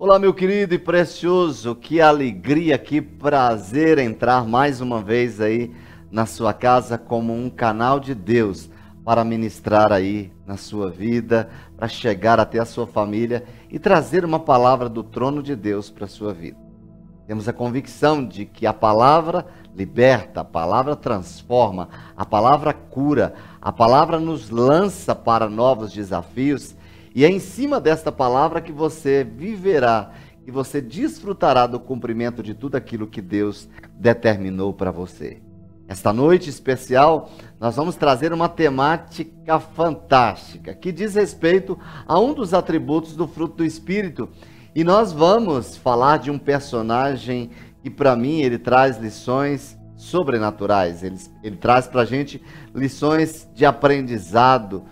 Olá, meu querido e precioso, que alegria, que prazer entrar mais uma vez aí na sua casa como um canal de Deus para ministrar aí na sua vida, para chegar até a sua família e trazer uma palavra do trono de Deus para a sua vida. Temos a convicção de que a palavra liberta, a palavra transforma, a palavra cura, a palavra nos lança para novos desafios e é em cima desta palavra que você viverá, que você desfrutará do cumprimento de tudo aquilo que Deus determinou para você. Esta noite especial, nós vamos trazer uma temática fantástica que diz respeito a um dos atributos do fruto do Espírito. E nós vamos falar de um personagem que, para mim, ele traz lições sobrenaturais. Ele, ele traz para a gente lições de aprendizado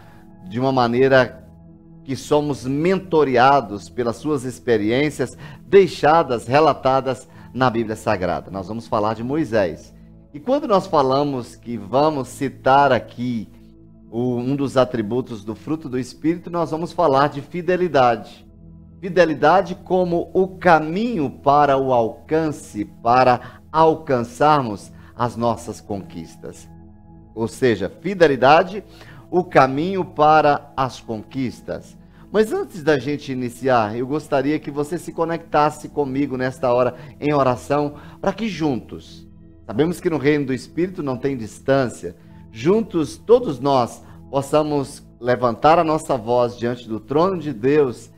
de uma maneira que somos mentoreados pelas suas experiências deixadas, relatadas na Bíblia Sagrada. Nós vamos falar de Moisés. E quando nós falamos que vamos citar aqui um dos atributos do fruto do Espírito, nós vamos falar de fidelidade. Fidelidade como o caminho para o alcance, para alcançarmos as nossas conquistas. Ou seja, fidelidade o caminho para as conquistas. Mas antes da gente iniciar, eu gostaria que você se conectasse comigo nesta hora em oração, para que juntos, sabemos que no reino do Espírito não tem distância, juntos todos nós possamos levantar a nossa voz diante do trono de Deus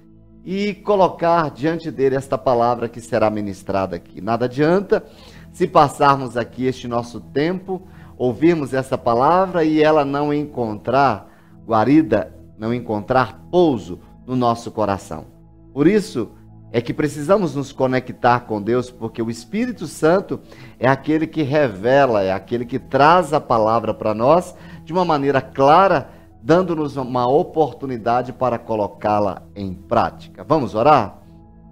e colocar diante dele esta palavra que será ministrada aqui. Nada adianta se passarmos aqui este nosso tempo ouvirmos essa palavra e ela não encontrar guarida, não encontrar pouso no nosso coração. Por isso é que precisamos nos conectar com Deus, porque o Espírito Santo é aquele que revela, é aquele que traz a palavra para nós de uma maneira clara, dando-nos uma oportunidade para colocá-la em prática. Vamos orar?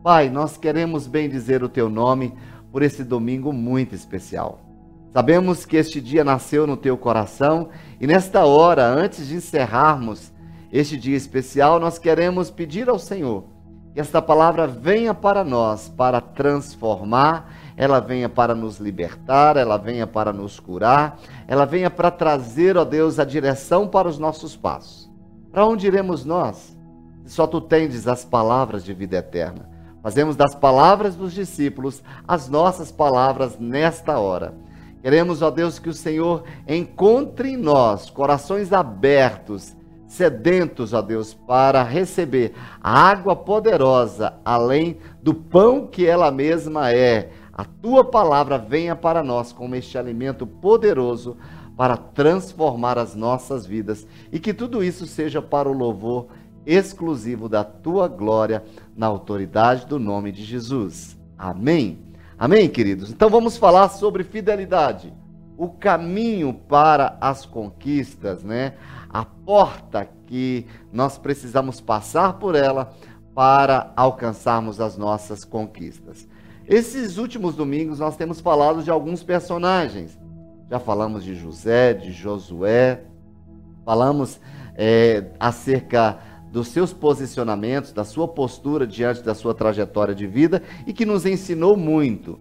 Pai, nós queremos bem dizer o teu nome por esse domingo muito especial. Sabemos que este dia nasceu no teu coração e nesta hora, antes de encerrarmos este dia especial, nós queremos pedir ao Senhor que esta palavra venha para nós, para transformar, ela venha para nos libertar, ela venha para nos curar, ela venha para trazer, ó Deus, a direção para os nossos passos. Para onde iremos nós? Só tu tendes as palavras de vida eterna. Fazemos das palavras dos discípulos as nossas palavras nesta hora Queremos, ó Deus, que o Senhor encontre em nós corações abertos, sedentos, ó Deus, para receber a água poderosa, além do pão que ela mesma é. A tua palavra venha para nós como este alimento poderoso para transformar as nossas vidas e que tudo isso seja para o louvor exclusivo da tua glória, na autoridade do nome de Jesus. Amém. Amém, queridos? Então vamos falar sobre fidelidade. O caminho para as conquistas, né? A porta que nós precisamos passar por ela para alcançarmos as nossas conquistas. Esses últimos domingos nós temos falado de alguns personagens. Já falamos de José, de Josué, falamos é, acerca dos seus posicionamentos, da sua postura diante da sua trajetória de vida e que nos ensinou muito.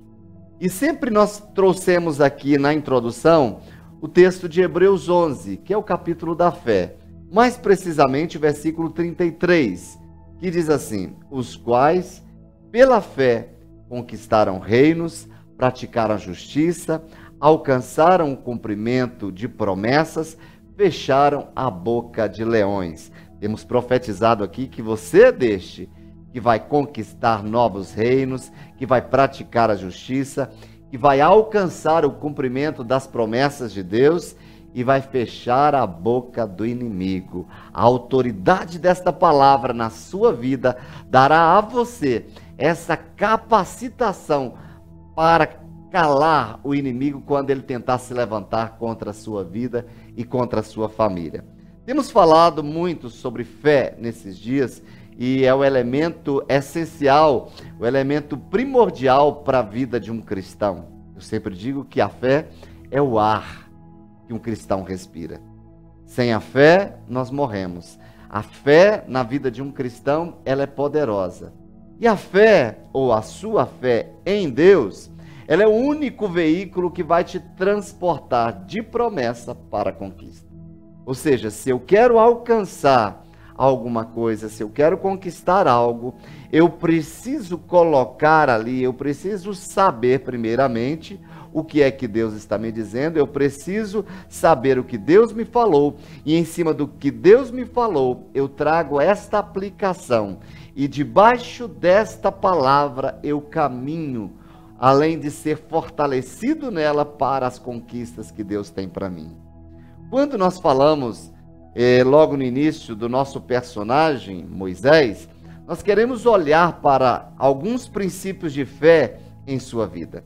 E sempre nós trouxemos aqui na introdução o texto de Hebreus 11, que é o capítulo da fé, mais precisamente o versículo 33, que diz assim: Os quais, pela fé, conquistaram reinos, praticaram a justiça, alcançaram o cumprimento de promessas, fecharam a boca de leões. Temos profetizado aqui que você deste que vai conquistar novos reinos, que vai praticar a justiça, que vai alcançar o cumprimento das promessas de Deus e vai fechar a boca do inimigo. A autoridade desta palavra na sua vida dará a você essa capacitação para calar o inimigo quando ele tentar se levantar contra a sua vida e contra a sua família. Temos falado muito sobre fé nesses dias e é o elemento essencial, o elemento primordial para a vida de um cristão. Eu sempre digo que a fé é o ar que um cristão respira. Sem a fé, nós morremos. A fé na vida de um cristão, ela é poderosa. E a fé, ou a sua fé em Deus, ela é o único veículo que vai te transportar de promessa para a conquista. Ou seja, se eu quero alcançar alguma coisa, se eu quero conquistar algo, eu preciso colocar ali, eu preciso saber primeiramente o que é que Deus está me dizendo, eu preciso saber o que Deus me falou, e em cima do que Deus me falou, eu trago esta aplicação, e debaixo desta palavra eu caminho, além de ser fortalecido nela para as conquistas que Deus tem para mim. Quando nós falamos eh, logo no início do nosso personagem, Moisés, nós queremos olhar para alguns princípios de fé em sua vida.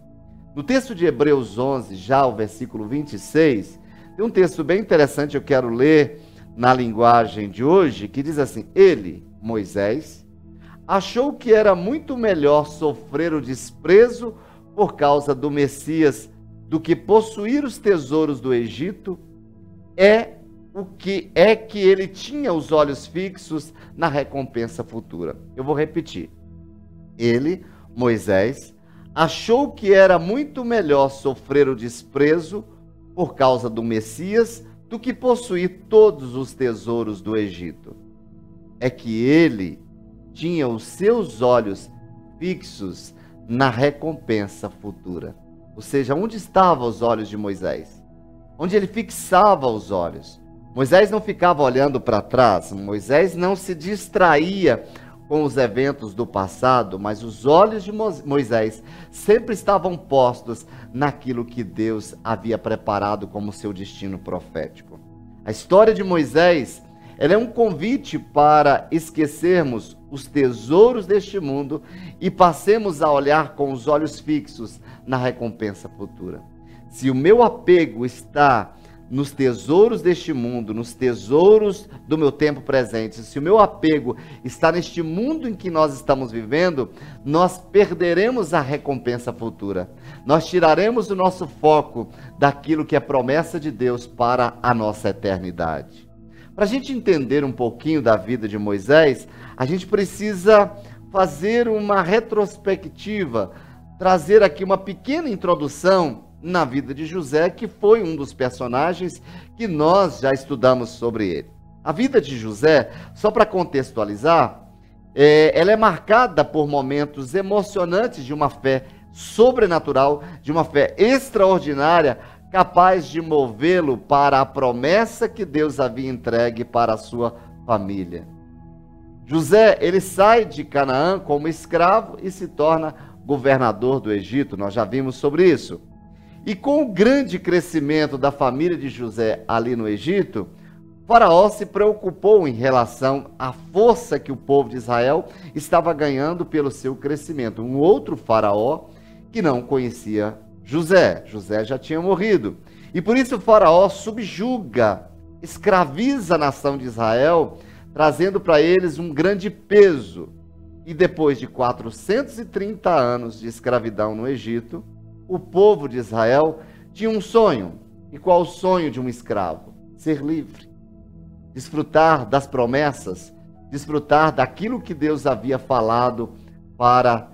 No texto de Hebreus 11, já o versículo 26, tem um texto bem interessante, eu quero ler na linguagem de hoje, que diz assim: Ele, Moisés, achou que era muito melhor sofrer o desprezo por causa do Messias do que possuir os tesouros do Egito, é o que é que ele tinha os olhos fixos na recompensa futura. Eu vou repetir. Ele, Moisés, achou que era muito melhor sofrer o desprezo por causa do Messias do que possuir todos os tesouros do Egito. É que ele tinha os seus olhos fixos na recompensa futura. Ou seja, onde estavam os olhos de Moisés? Onde ele fixava os olhos. Moisés não ficava olhando para trás, Moisés não se distraía com os eventos do passado, mas os olhos de Moisés sempre estavam postos naquilo que Deus havia preparado como seu destino profético. A história de Moisés ela é um convite para esquecermos os tesouros deste mundo e passemos a olhar com os olhos fixos na recompensa futura. Se o meu apego está nos tesouros deste mundo, nos tesouros do meu tempo presente, se o meu apego está neste mundo em que nós estamos vivendo, nós perderemos a recompensa futura. Nós tiraremos o nosso foco daquilo que é promessa de Deus para a nossa eternidade. Para a gente entender um pouquinho da vida de Moisés, a gente precisa fazer uma retrospectiva, trazer aqui uma pequena introdução na vida de José, que foi um dos personagens que nós já estudamos sobre ele. A vida de José, só para contextualizar, é, ela é marcada por momentos emocionantes de uma fé sobrenatural, de uma fé extraordinária, capaz de movê-lo para a promessa que Deus havia entregue para a sua família. José, ele sai de Canaã como escravo e se torna governador do Egito, nós já vimos sobre isso. E com o grande crescimento da família de José ali no Egito, Faraó se preocupou em relação à força que o povo de Israel estava ganhando pelo seu crescimento. Um outro Faraó que não conhecia José. José já tinha morrido. E por isso o Faraó subjuga, escraviza a nação de Israel, trazendo para eles um grande peso. E depois de 430 anos de escravidão no Egito, o povo de Israel tinha um sonho. E qual o sonho de um escravo? Ser livre. Desfrutar das promessas, desfrutar daquilo que Deus havia falado para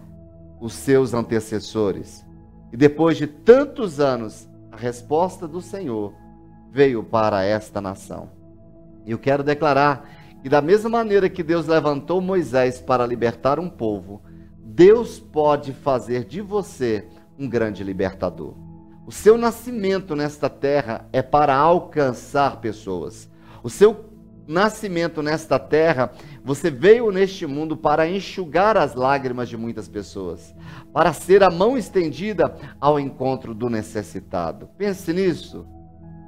os seus antecessores. E depois de tantos anos, a resposta do Senhor veio para esta nação. E eu quero declarar que, da mesma maneira que Deus levantou Moisés para libertar um povo, Deus pode fazer de você um grande libertador. O seu nascimento nesta terra é para alcançar pessoas. O seu nascimento nesta terra, você veio neste mundo para enxugar as lágrimas de muitas pessoas, para ser a mão estendida ao encontro do necessitado. Pense nisso.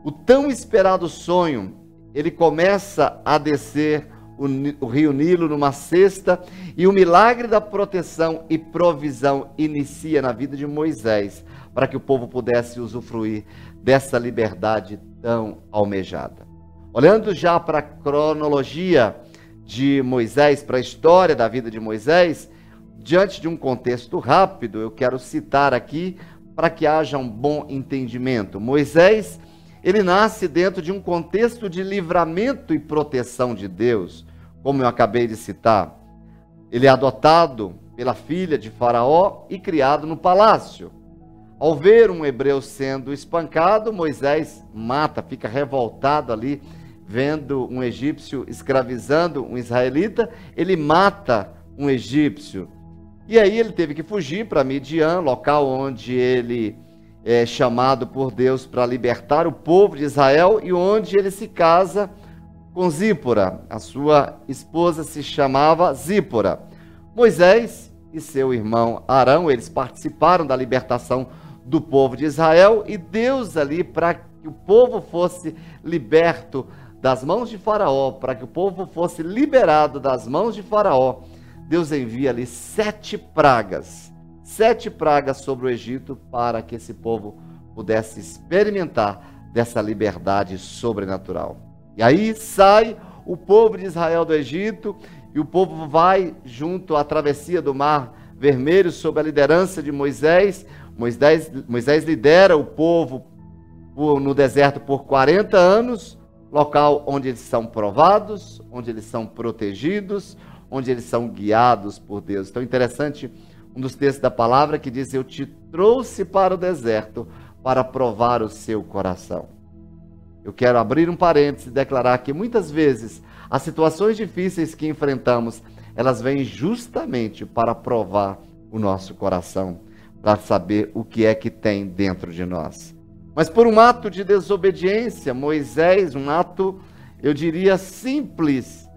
O tão esperado sonho, ele começa a descer o, rio Nilo numa cesta e o milagre da proteção e provisão inicia na vida de Moisés para que o povo pudesse usufruir dessa liberdade tão almejada. Olhando já para a cronologia de Moisés, para a história da vida de Moisés, diante de um contexto rápido, eu quero citar aqui para que haja um bom entendimento. Moisés, ele nasce dentro de um contexto de livramento e proteção de Deus como eu acabei de citar. Ele é adotado pela filha de Faraó e criado no palácio. Ao ver um hebreu sendo espancado, Moisés mata, fica revoltado ali, vendo um egípcio escravizando um israelita, ele mata um egípcio. E aí ele teve que fugir para Midian, local onde ele é chamado por Deus para libertar o povo de Israel e onde ele se casa com Zípora. A sua esposa se chamava Zípora. Moisés e seu irmão Arão, eles participaram da libertação do povo de Israel e Deus ali para que o povo fosse liberto das mãos de Faraó, para que o povo fosse liberado das mãos de Faraó, Deus envia ali sete pragas, sete pragas sobre o Egito para que esse povo pudesse experimentar dessa liberdade sobrenatural. E aí sai o povo de Israel do Egito e o povo vai junto à travessia do Mar Vermelho sob a liderança de Moisés Moisés, Moisés lidera o povo no deserto por 40 anos, local onde eles são provados, onde eles são protegidos, onde eles são guiados por Deus. Então, interessante um dos textos da palavra que diz: Eu te trouxe para o deserto para provar o seu coração. Eu quero abrir um parênteses e declarar que muitas vezes as situações difíceis que enfrentamos, elas vêm justamente para provar o nosso coração para saber o que é que tem dentro de nós. Mas por um ato de desobediência, Moisés, um ato, eu diria, simples,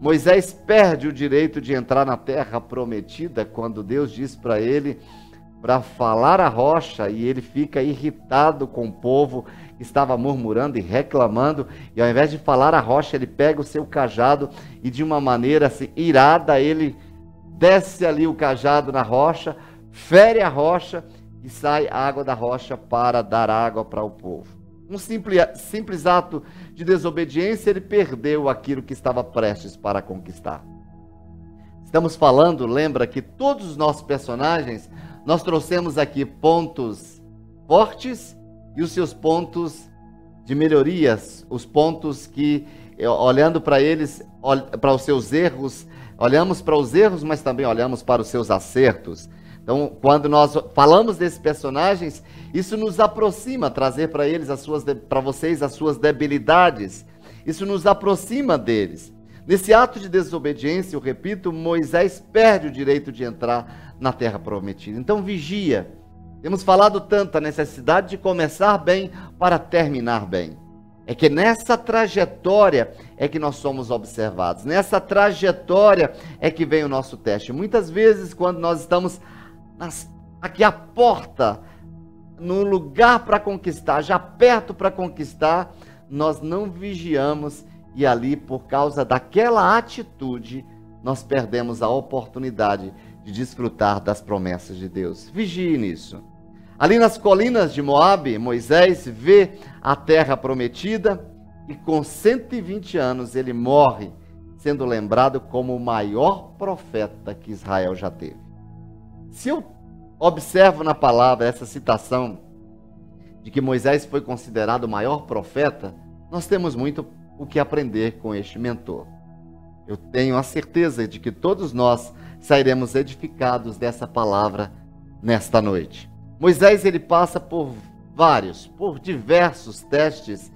Moisés perde o direito de entrar na terra prometida quando Deus diz para ele para falar a rocha e ele fica irritado com o povo que estava murmurando e reclamando, e ao invés de falar a rocha, ele pega o seu cajado e de uma maneira assim irada ele desce ali o cajado na rocha, fere a rocha e sai água da rocha para dar água para o povo. Um simples, simples ato de desobediência, ele perdeu aquilo que estava prestes para conquistar. Estamos falando, lembra que todos os nossos personagens, nós trouxemos aqui pontos fortes e os seus pontos de melhorias, os pontos que, eh, olhando para eles, para os seus erros, olhamos para os erros, mas também olhamos para os seus acertos. Então, quando nós falamos desses personagens, isso nos aproxima, trazer para eles as suas para vocês as suas debilidades. Isso nos aproxima deles. Nesse ato de desobediência, eu repito, Moisés perde o direito de entrar na terra prometida. Então vigia. Temos falado tanto a necessidade de começar bem para terminar bem. É que nessa trajetória é que nós somos observados. Nessa trajetória é que vem o nosso teste. Muitas vezes, quando nós estamos nas, aqui a porta, no lugar para conquistar, já perto para conquistar, nós não vigiamos e ali, por causa daquela atitude, nós perdemos a oportunidade de desfrutar das promessas de Deus. Vigie nisso. Ali nas colinas de Moabe, Moisés vê a terra prometida e com 120 anos ele morre, sendo lembrado como o maior profeta que Israel já teve. Se eu observo na palavra essa citação de que Moisés foi considerado o maior profeta, nós temos muito o que aprender com este mentor. Eu tenho a certeza de que todos nós sairemos edificados dessa palavra nesta noite. Moisés ele passa por vários, por diversos testes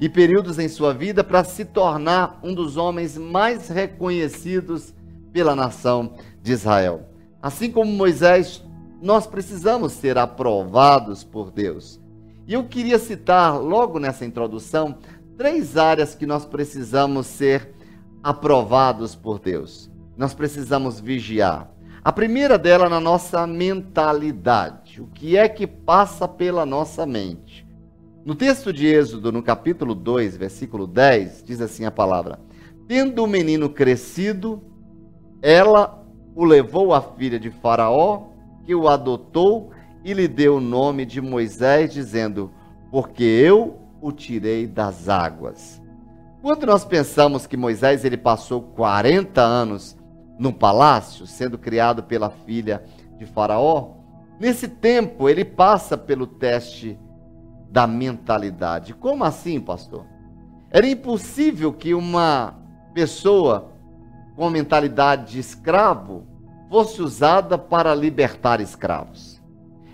e períodos em sua vida para se tornar um dos homens mais reconhecidos pela nação de Israel. Assim como Moisés, nós precisamos ser aprovados por Deus. E eu queria citar logo nessa introdução três áreas que nós precisamos ser aprovados por Deus. Nós precisamos vigiar. A primeira dela na nossa mentalidade. O que é que passa pela nossa mente? No texto de Êxodo, no capítulo 2, versículo 10, diz assim a palavra: Tendo o menino crescido, ela o levou à filha de Faraó, que o adotou e lhe deu o nome de Moisés, dizendo: Porque eu o tirei das águas. Quando nós pensamos que Moisés ele passou 40 anos no palácio, sendo criado pela filha de Faraó, nesse tempo ele passa pelo teste da mentalidade. Como assim, pastor? Era impossível que uma pessoa com mentalidade de escravo fosse usada para libertar escravos.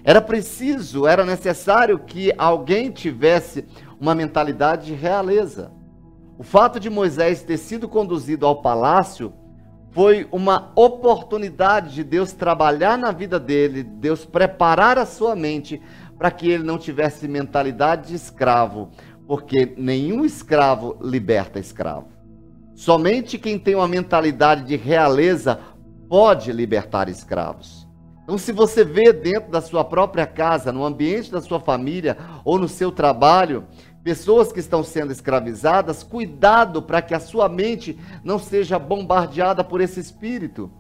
Era preciso, era necessário que alguém tivesse uma mentalidade de realeza. O fato de Moisés ter sido conduzido ao palácio foi uma oportunidade de Deus trabalhar na vida dele, Deus preparar a sua mente para que ele não tivesse mentalidade de escravo, porque nenhum escravo liberta escravo. Somente quem tem uma mentalidade de realeza pode libertar escravos. Então, se você vê dentro da sua própria casa, no ambiente da sua família ou no seu trabalho, pessoas que estão sendo escravizadas, cuidado para que a sua mente não seja bombardeada por esse espírito.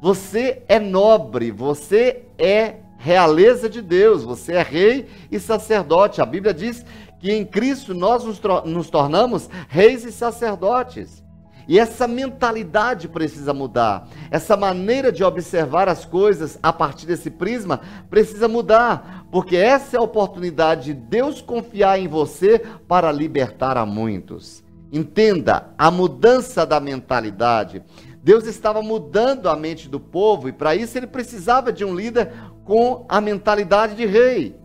Você é nobre, você é realeza de Deus, você é rei e sacerdote. A Bíblia diz que em Cristo nós nos, nos tornamos reis e sacerdotes. E essa mentalidade precisa mudar. Essa maneira de observar as coisas a partir desse prisma precisa mudar, porque essa é a oportunidade de Deus confiar em você para libertar a muitos. Entenda a mudança da mentalidade. Deus estava mudando a mente do povo e para isso ele precisava de um líder com a mentalidade de rei.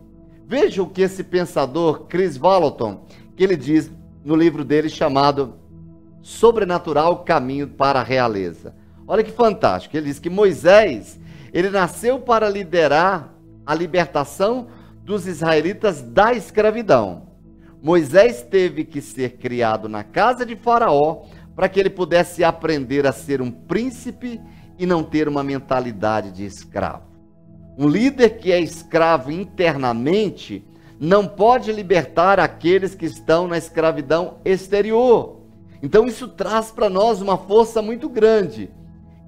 Veja o que esse pensador Chris Vallotton, que ele diz no livro dele chamado sobrenatural caminho para a realeza. Olha que fantástico. Ele diz que Moisés, ele nasceu para liderar a libertação dos israelitas da escravidão. Moisés teve que ser criado na casa de Faraó para que ele pudesse aprender a ser um príncipe e não ter uma mentalidade de escravo. Um líder que é escravo internamente não pode libertar aqueles que estão na escravidão exterior. Então isso traz para nós uma força muito grande.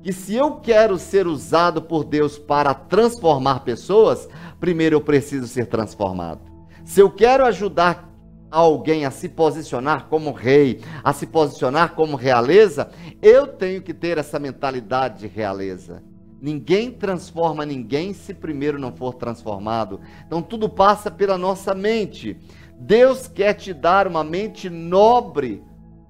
Que se eu quero ser usado por Deus para transformar pessoas, primeiro eu preciso ser transformado. Se eu quero ajudar alguém a se posicionar como rei, a se posicionar como realeza, eu tenho que ter essa mentalidade de realeza. Ninguém transforma ninguém se primeiro não for transformado. Então tudo passa pela nossa mente. Deus quer te dar uma mente nobre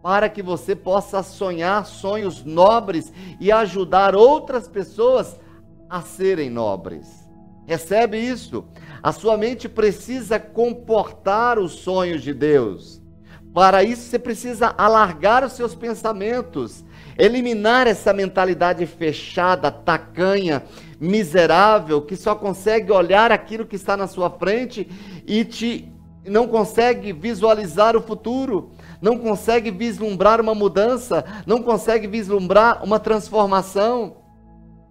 para que você possa sonhar sonhos nobres e ajudar outras pessoas a serem nobres. Recebe isso? A sua mente precisa comportar os sonhos de Deus. Para isso você precisa alargar os seus pensamentos, eliminar essa mentalidade fechada, tacanha, miserável, que só consegue olhar aquilo que está na sua frente e te não consegue visualizar o futuro não consegue vislumbrar uma mudança, não consegue vislumbrar uma transformação.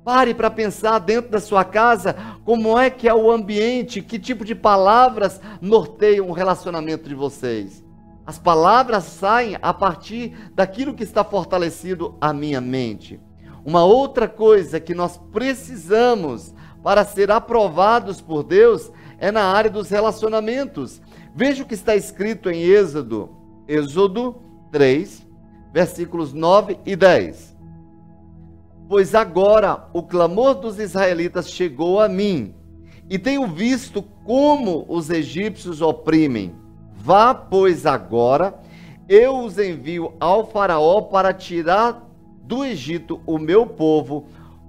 Pare para pensar dentro da sua casa como é que é o ambiente, que tipo de palavras norteiam o relacionamento de vocês. As palavras saem a partir daquilo que está fortalecido a minha mente. Uma outra coisa que nós precisamos para ser aprovados por Deus é na área dos relacionamentos. Veja o que está escrito em Êxodo Êxodo 3, versículos 9 e 10. Pois agora o clamor dos israelitas chegou a mim, e tenho visto como os egípcios oprimem. Vá, pois, agora, eu os envio ao Faraó para tirar do Egito o meu povo,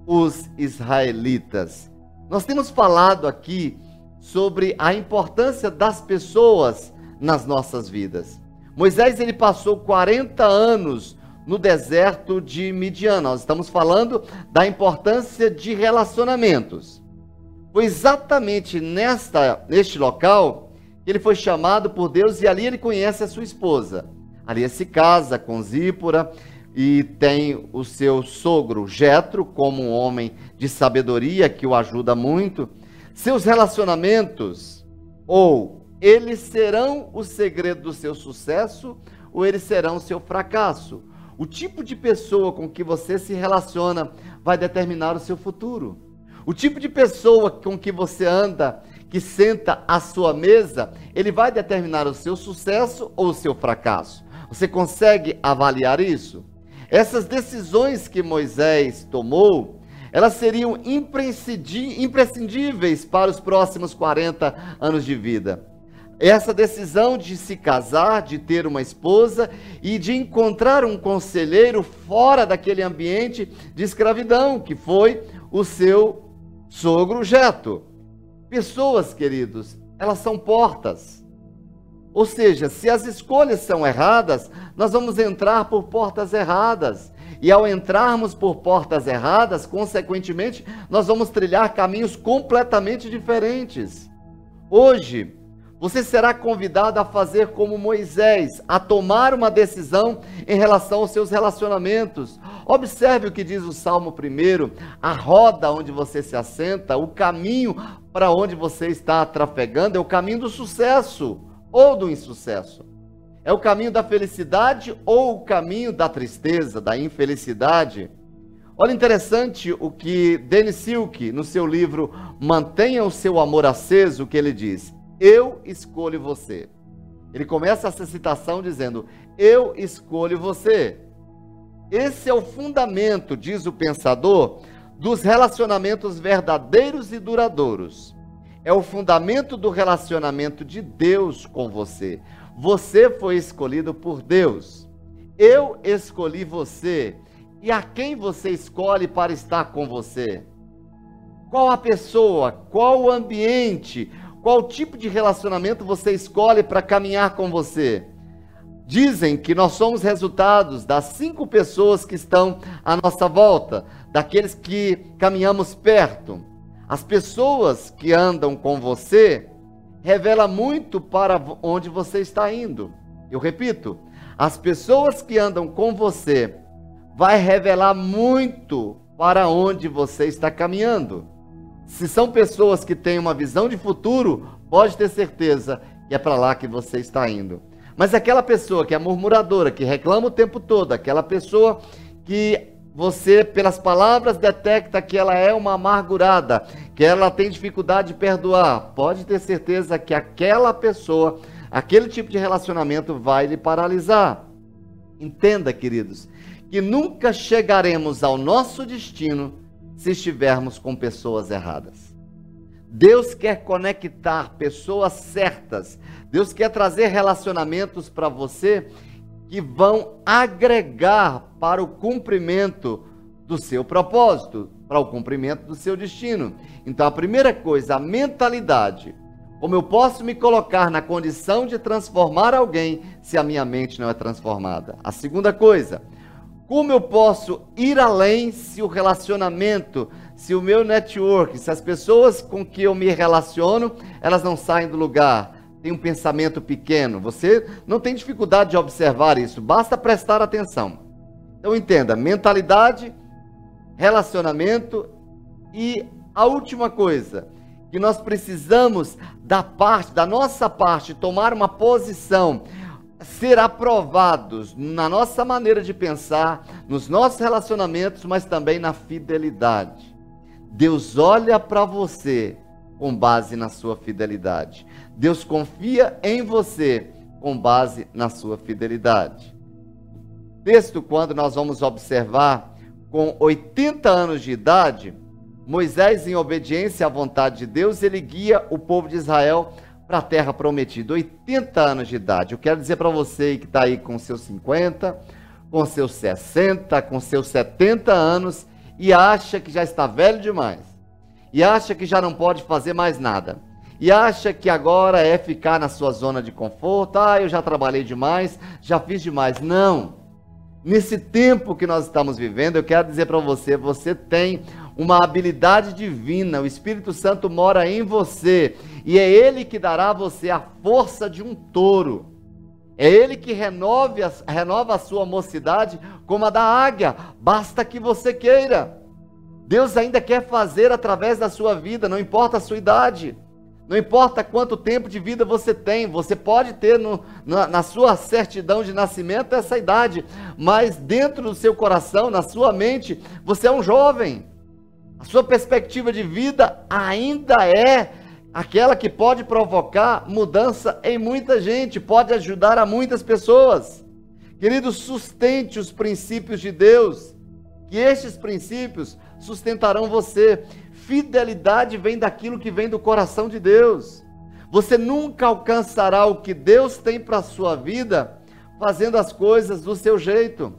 os israelitas. Nós temos falado aqui sobre a importância das pessoas nas nossas vidas. Moisés ele passou 40 anos no deserto de Midian. Nós estamos falando da importância de relacionamentos. Foi exatamente nesta, neste local que ele foi chamado por Deus e ali ele conhece a sua esposa. Ali ele se casa com Zípora e tem o seu sogro Jetro como um homem de sabedoria que o ajuda muito. Seus relacionamentos ou eles serão o segredo do seu sucesso ou eles serão o seu fracasso. O tipo de pessoa com que você se relaciona vai determinar o seu futuro. O tipo de pessoa com que você anda, que senta à sua mesa, ele vai determinar o seu sucesso ou o seu fracasso. Você consegue avaliar isso? Essas decisões que Moisés tomou, elas seriam imprescindíveis para os próximos 40 anos de vida essa decisão de se casar, de ter uma esposa e de encontrar um conselheiro fora daquele ambiente de escravidão, que foi o seu sogro Jeto. Pessoas, queridos, elas são portas. Ou seja, se as escolhas são erradas, nós vamos entrar por portas erradas. E ao entrarmos por portas erradas, consequentemente, nós vamos trilhar caminhos completamente diferentes. Hoje, você será convidado a fazer como Moisés, a tomar uma decisão em relação aos seus relacionamentos. Observe o que diz o Salmo 1, a roda onde você se assenta, o caminho para onde você está trafegando é o caminho do sucesso ou do insucesso. É o caminho da felicidade ou o caminho da tristeza, da infelicidade? Olha interessante o que Denis Silk, no seu livro Mantenha o seu amor aceso, que ele diz: Eu escolho você. Ele começa essa citação dizendo: Eu escolho você. Esse é o fundamento, diz o pensador, dos relacionamentos verdadeiros e duradouros. É o fundamento do relacionamento de Deus com você. Você foi escolhido por Deus. Eu escolhi você. E a quem você escolhe para estar com você? Qual a pessoa, qual o ambiente, qual tipo de relacionamento você escolhe para caminhar com você? Dizem que nós somos resultados das cinco pessoas que estão à nossa volta, daqueles que caminhamos perto. As pessoas que andam com você revela muito para onde você está indo. Eu repito, as pessoas que andam com você vai revelar muito para onde você está caminhando. Se são pessoas que têm uma visão de futuro, pode ter certeza que é para lá que você está indo. Mas aquela pessoa que é murmuradora, que reclama o tempo todo, aquela pessoa que você, pelas palavras, detecta que ela é uma amargurada, que ela tem dificuldade de perdoar, pode ter certeza que aquela pessoa, aquele tipo de relacionamento vai lhe paralisar. Entenda, queridos, que nunca chegaremos ao nosso destino se estivermos com pessoas erradas. Deus quer conectar pessoas certas. Deus quer trazer relacionamentos para você que vão agregar para o cumprimento do seu propósito, para o cumprimento do seu destino. Então, a primeira coisa, a mentalidade. Como eu posso me colocar na condição de transformar alguém se a minha mente não é transformada? A segunda coisa, como eu posso ir além se o relacionamento, se o meu network, se as pessoas com que eu me relaciono, elas não saem do lugar? tem um pensamento pequeno, você não tem dificuldade de observar isso, basta prestar atenção. Então entenda, mentalidade, relacionamento e a última coisa, que nós precisamos da parte, da nossa parte, tomar uma posição, ser aprovados na nossa maneira de pensar, nos nossos relacionamentos, mas também na fidelidade. Deus olha para você com base na sua fidelidade. Deus confia em você com base na sua fidelidade. Texto, quando nós vamos observar, com 80 anos de idade, Moisés, em obediência à vontade de Deus, ele guia o povo de Israel para a terra prometida. 80 anos de idade. Eu quero dizer para você que está aí com seus 50, com seus 60, com seus 70 anos e acha que já está velho demais, e acha que já não pode fazer mais nada e acha que agora é ficar na sua zona de conforto. Ah, eu já trabalhei demais, já fiz demais. Não. Nesse tempo que nós estamos vivendo, eu quero dizer para você, você tem uma habilidade divina, o Espírito Santo mora em você, e é ele que dará a você a força de um touro. É ele que renove renova a sua mocidade como a da águia, basta que você queira. Deus ainda quer fazer através da sua vida, não importa a sua idade. Não importa quanto tempo de vida você tem, você pode ter no, na, na, sua certidão de nascimento essa idade, mas dentro do seu coração, na sua mente, você é um jovem. A sua perspectiva de vida ainda é aquela que pode provocar mudança em muita gente, pode ajudar a muitas pessoas. Querido, sustente os princípios de Deus, que estes princípios sustentarão você. Fidelidade vem daquilo que vem do coração de Deus. Você nunca alcançará o que Deus tem para a sua vida fazendo as coisas do seu jeito.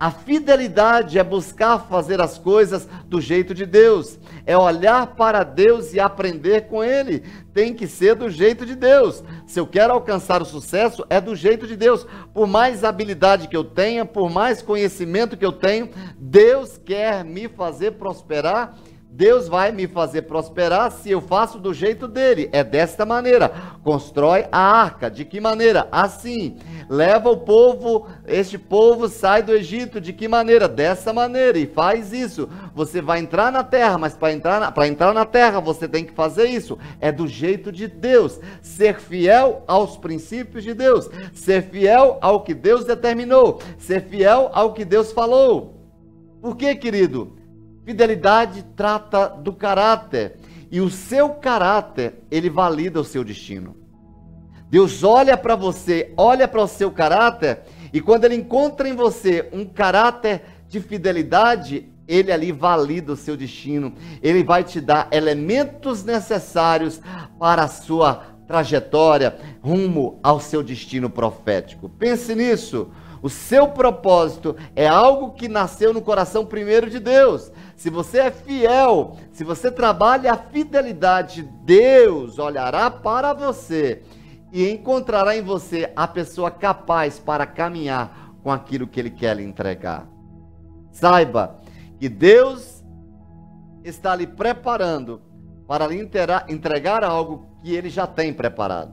A fidelidade é buscar fazer as coisas do jeito de Deus, é olhar para Deus e aprender com Ele. Tem que ser do jeito de Deus. Se eu quero alcançar o sucesso, é do jeito de Deus. Por mais habilidade que eu tenha, por mais conhecimento que eu tenho, Deus quer me fazer prosperar Deus vai me fazer prosperar se eu faço do jeito dele. É desta maneira. Constrói a arca. De que maneira? Assim. Leva o povo, este povo sai do Egito. De que maneira? Dessa maneira. E faz isso. Você vai entrar na terra, mas para entrar, na, entrar na terra você tem que fazer isso. É do jeito de Deus. Ser fiel aos princípios de Deus. Ser fiel ao que Deus determinou. Ser fiel ao que Deus falou. Por que, querido? Fidelidade trata do caráter. E o seu caráter, ele valida o seu destino. Deus olha para você, olha para o seu caráter, e quando ele encontra em você um caráter de fidelidade, ele ali valida o seu destino. Ele vai te dar elementos necessários para a sua trajetória rumo ao seu destino profético. Pense nisso. O seu propósito é algo que nasceu no coração primeiro de Deus. Se você é fiel, se você trabalha a fidelidade, Deus olhará para você e encontrará em você a pessoa capaz para caminhar com aquilo que Ele quer lhe entregar. Saiba que Deus está lhe preparando para lhe entregar algo que Ele já tem preparado.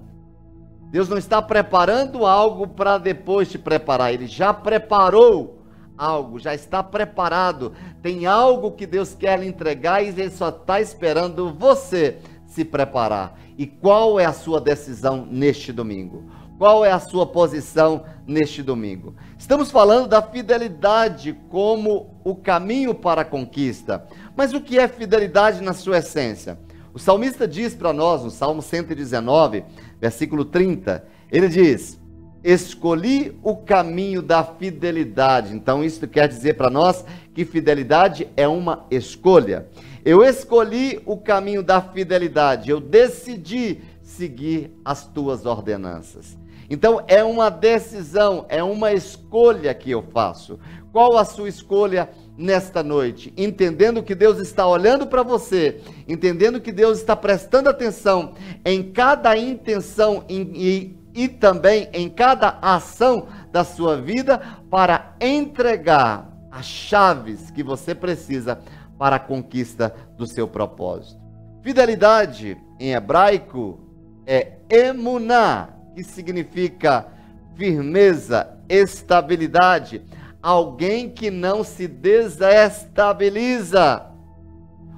Deus não está preparando algo para depois te preparar, Ele já preparou algo, já está preparado. Tem algo que Deus quer lhe entregar e Ele só está esperando você se preparar. E qual é a sua decisão neste domingo? Qual é a sua posição neste domingo? Estamos falando da fidelidade como o caminho para a conquista. Mas o que é fidelidade na sua essência? O salmista diz para nós, no Salmo 119, versículo 30, ele diz: Escolhi o caminho da fidelidade. Então, isso quer dizer para nós que fidelidade é uma escolha. Eu escolhi o caminho da fidelidade, eu decidi seguir as tuas ordenanças. Então, é uma decisão, é uma escolha que eu faço. Qual a sua escolha? nesta noite, entendendo que Deus está olhando para você, entendendo que Deus está prestando atenção em cada intenção e, e também em cada ação da sua vida para entregar as chaves que você precisa para a conquista do seu propósito. Fidelidade em hebraico é emuná, que significa firmeza, estabilidade alguém que não se desestabiliza.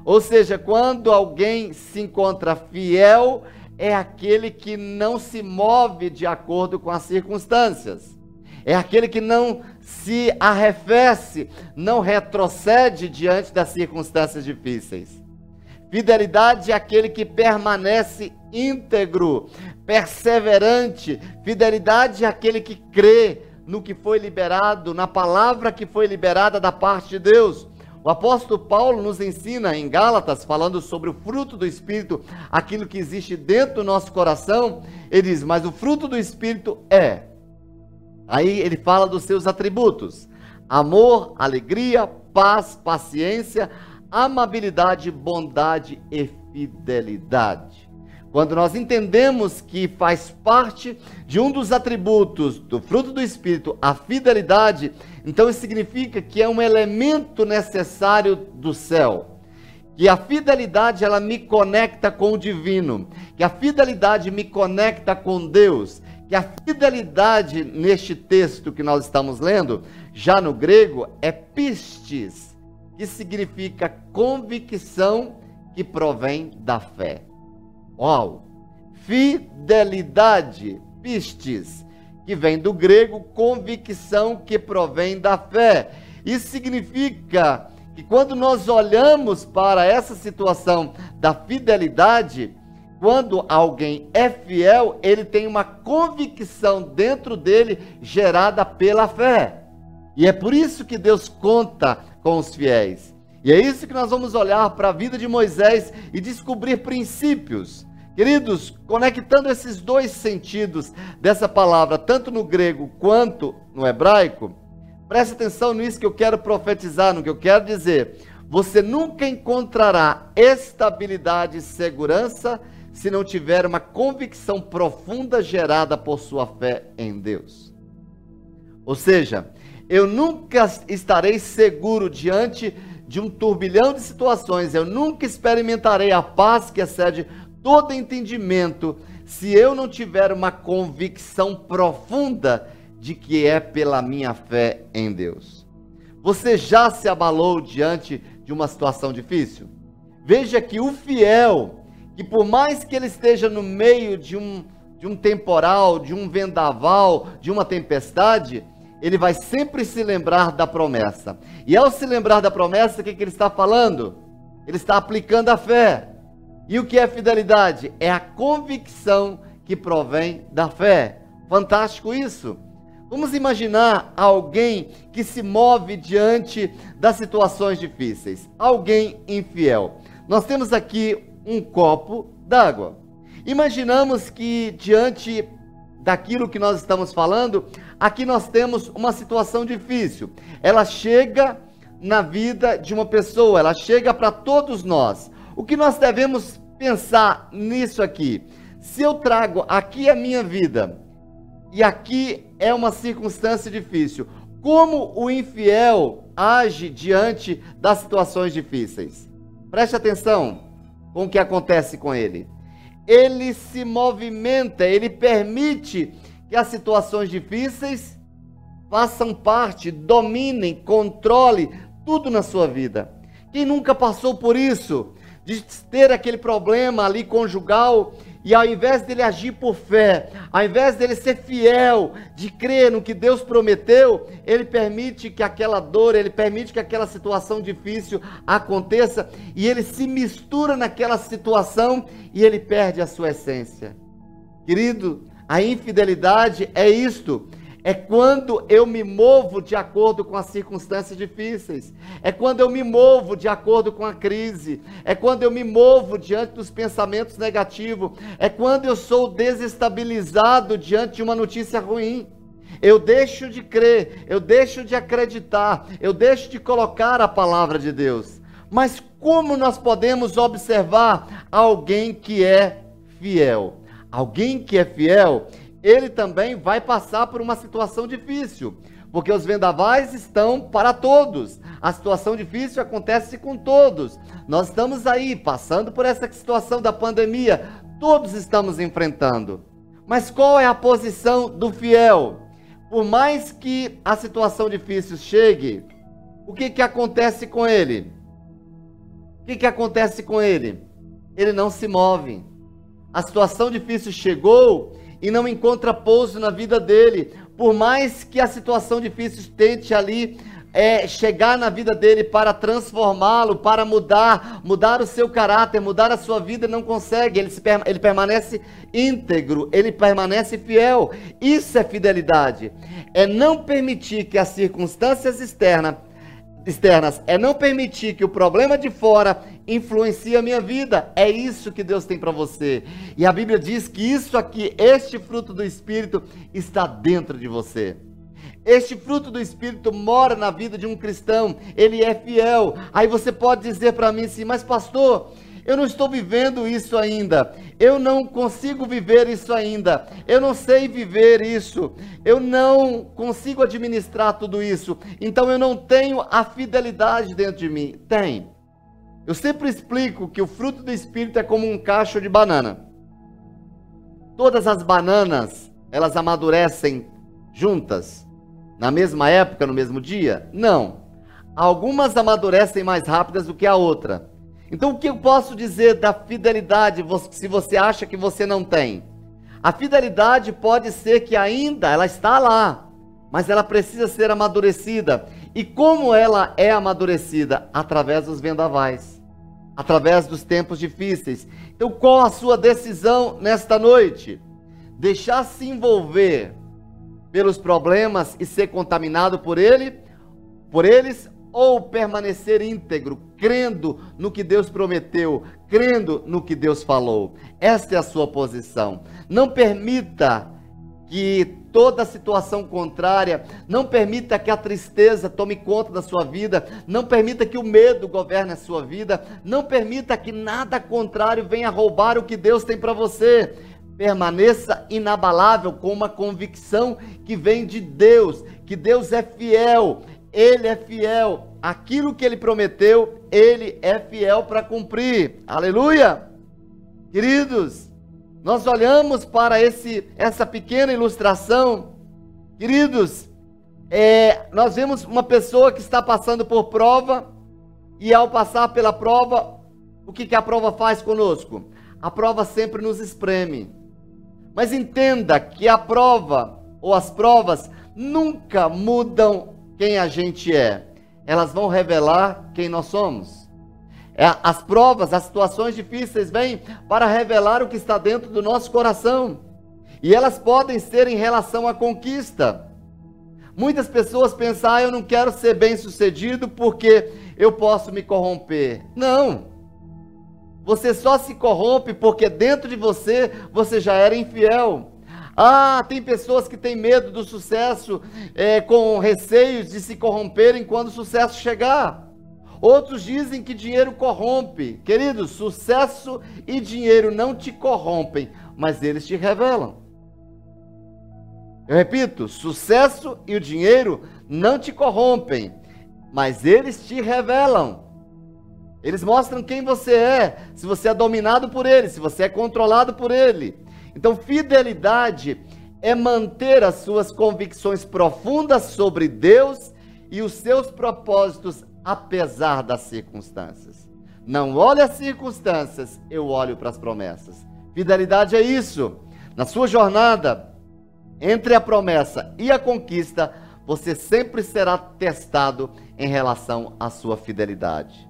Ou seja, quando alguém se encontra fiel, é aquele que não se move de acordo com as circunstâncias. É aquele que não se arrefece, não retrocede diante das circunstâncias difíceis. Fidelidade é aquele que permanece íntegro, perseverante. Fidelidade é aquele que crê, no que foi liberado, na palavra que foi liberada da parte de Deus. O apóstolo Paulo nos ensina em Gálatas, falando sobre o fruto do Espírito, aquilo que existe dentro do nosso coração. Ele diz: Mas o fruto do Espírito é. Aí ele fala dos seus atributos: amor, alegria, paz, paciência, amabilidade, bondade e fidelidade. Quando nós entendemos que faz parte de um dos atributos do fruto do Espírito a fidelidade, então isso significa que é um elemento necessário do céu. Que a fidelidade ela me conecta com o divino, que a fidelidade me conecta com Deus, que a fidelidade neste texto que nós estamos lendo, já no grego, é pistis, que significa convicção que provém da fé. Uau! Fidelidade, pistes, que vem do grego convicção que provém da fé. Isso significa que quando nós olhamos para essa situação da fidelidade, quando alguém é fiel, ele tem uma convicção dentro dele gerada pela fé. E é por isso que Deus conta com os fiéis. E é isso que nós vamos olhar para a vida de Moisés e descobrir princípios Queridos, conectando esses dois sentidos dessa palavra, tanto no grego quanto no hebraico, Preste atenção nisso que eu quero profetizar, no que eu quero dizer. Você nunca encontrará estabilidade e segurança se não tiver uma convicção profunda gerada por sua fé em Deus. Ou seja, eu nunca estarei seguro diante de um turbilhão de situações, eu nunca experimentarei a paz que excede todo entendimento se eu não tiver uma convicção profunda de que é pela minha fé em Deus. Você já se abalou diante de uma situação difícil? Veja que o fiel, que por mais que ele esteja no meio de um, de um temporal, de um vendaval, de uma tempestade, ele vai sempre se lembrar da promessa. E ao se lembrar da promessa, o que, que ele está falando? Ele está aplicando a fé. E o que é fidelidade? É a convicção que provém da fé. Fantástico isso. Vamos imaginar alguém que se move diante das situações difíceis, alguém infiel. Nós temos aqui um copo d'água. Imaginamos que diante daquilo que nós estamos falando, aqui nós temos uma situação difícil. Ela chega na vida de uma pessoa, ela chega para todos nós. O que nós devemos pensar nisso aqui? Se eu trago aqui a minha vida e aqui é uma circunstância difícil, como o infiel age diante das situações difíceis? Preste atenção com o que acontece com ele. Ele se movimenta, ele permite que as situações difíceis façam parte, dominem, controle tudo na sua vida. Quem nunca passou por isso? De ter aquele problema ali conjugal e ao invés dele agir por fé, ao invés dele ser fiel, de crer no que Deus prometeu, ele permite que aquela dor, ele permite que aquela situação difícil aconteça e ele se mistura naquela situação e ele perde a sua essência. Querido, a infidelidade é isto é quando eu me movo de acordo com as circunstâncias difíceis. É quando eu me movo de acordo com a crise. É quando eu me movo diante dos pensamentos negativos. É quando eu sou desestabilizado diante de uma notícia ruim. Eu deixo de crer, eu deixo de acreditar, eu deixo de colocar a palavra de Deus. Mas como nós podemos observar alguém que é fiel? Alguém que é fiel, ele também vai passar por uma situação difícil, porque os vendavais estão para todos. A situação difícil acontece com todos. Nós estamos aí passando por essa situação da pandemia, todos estamos enfrentando. Mas qual é a posição do fiel? Por mais que a situação difícil chegue, o que, que acontece com ele? O que, que acontece com ele? Ele não se move. A situação difícil chegou e não encontra pouso na vida dele. Por mais que a situação difícil tente ali é, chegar na vida dele para transformá-lo, para mudar, mudar o seu caráter, mudar a sua vida, não consegue. Ele, se, ele permanece íntegro, ele permanece fiel. Isso é fidelidade. É não permitir que as circunstâncias externas externas, é não permitir que o problema de fora influencie a minha vida. É isso que Deus tem para você. E a Bíblia diz que isso aqui, este fruto do Espírito, está dentro de você. Este fruto do Espírito mora na vida de um cristão, ele é fiel. Aí você pode dizer para mim assim, mas pastor, eu não estou vivendo isso ainda. Eu não consigo viver isso ainda. Eu não sei viver isso. Eu não consigo administrar tudo isso. Então eu não tenho a fidelidade dentro de mim. Tem. Eu sempre explico que o fruto do espírito é como um cacho de banana. Todas as bananas, elas amadurecem juntas na mesma época, no mesmo dia? Não. Algumas amadurecem mais rápidas do que a outra. Então, o que eu posso dizer da fidelidade se você acha que você não tem? A fidelidade pode ser que ainda ela está lá, mas ela precisa ser amadurecida. E como ela é amadurecida? Através dos vendavais, através dos tempos difíceis. Então, qual a sua decisão nesta noite? Deixar se envolver pelos problemas e ser contaminado por ele, por eles ou permanecer íntegro, crendo no que Deus prometeu, crendo no que Deus falou. Essa é a sua posição. Não permita que toda situação contrária, não permita que a tristeza tome conta da sua vida, não permita que o medo governe a sua vida, não permita que nada contrário venha roubar o que Deus tem para você. Permaneça inabalável com uma convicção que vem de Deus, que Deus é fiel, Ele é fiel. Aquilo que Ele prometeu, Ele é fiel para cumprir. Aleluia! Queridos, nós olhamos para esse, essa pequena ilustração, queridos, é, nós vemos uma pessoa que está passando por prova, e ao passar pela prova, o que, que a prova faz conosco? A prova sempre nos espreme. Mas entenda que a prova, ou as provas, nunca mudam quem a gente é. Elas vão revelar quem nós somos. É, as provas, as situações difíceis vêm para revelar o que está dentro do nosso coração. E elas podem ser em relação à conquista. Muitas pessoas pensam, ah, eu não quero ser bem sucedido porque eu posso me corromper. Não. Você só se corrompe porque dentro de você você já era infiel. Ah, tem pessoas que têm medo do sucesso, é, com receios de se corromperem quando o sucesso chegar. Outros dizem que dinheiro corrompe. Querido, sucesso e dinheiro não te corrompem, mas eles te revelam. Eu repito, sucesso e o dinheiro não te corrompem, mas eles te revelam. Eles mostram quem você é, se você é dominado por ele, se você é controlado por ele. Então, fidelidade é manter as suas convicções profundas sobre Deus e os seus propósitos apesar das circunstâncias. Não olhe as circunstâncias, eu olho para as promessas. Fidelidade é isso. Na sua jornada entre a promessa e a conquista, você sempre será testado em relação à sua fidelidade.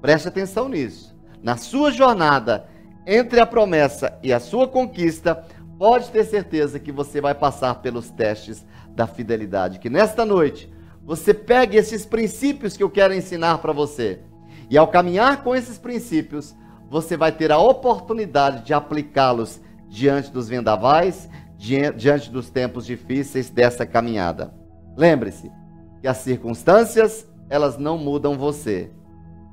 Preste atenção nisso. Na sua jornada entre a promessa e a sua conquista, pode ter certeza que você vai passar pelos testes da fidelidade. Que nesta noite você pegue esses princípios que eu quero ensinar para você. E ao caminhar com esses princípios, você vai ter a oportunidade de aplicá-los diante dos vendavais, diante dos tempos difíceis dessa caminhada. Lembre-se que as circunstâncias, elas não mudam você,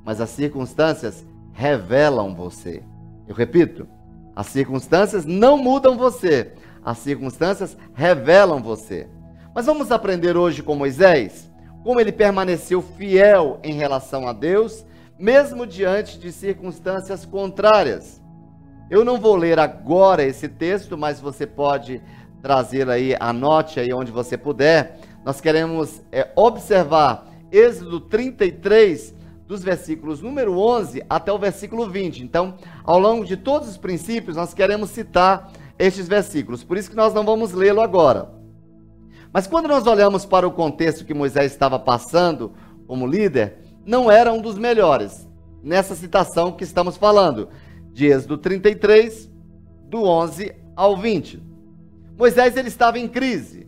mas as circunstâncias revelam você. Eu repito, as circunstâncias não mudam você, as circunstâncias revelam você. Mas vamos aprender hoje com Moisés como ele permaneceu fiel em relação a Deus, mesmo diante de circunstâncias contrárias. Eu não vou ler agora esse texto, mas você pode trazer aí, anote aí onde você puder. Nós queremos é, observar Êxodo 33, dos versículos número 11 até o versículo 20. Então, ao longo de todos os princípios, nós queremos citar estes versículos. Por isso que nós não vamos lê-lo agora. Mas quando nós olhamos para o contexto que Moisés estava passando como líder, não era um dos melhores. Nessa citação que estamos falando, de Êxodo 33, do 11 ao 20. Moisés ele estava em crise.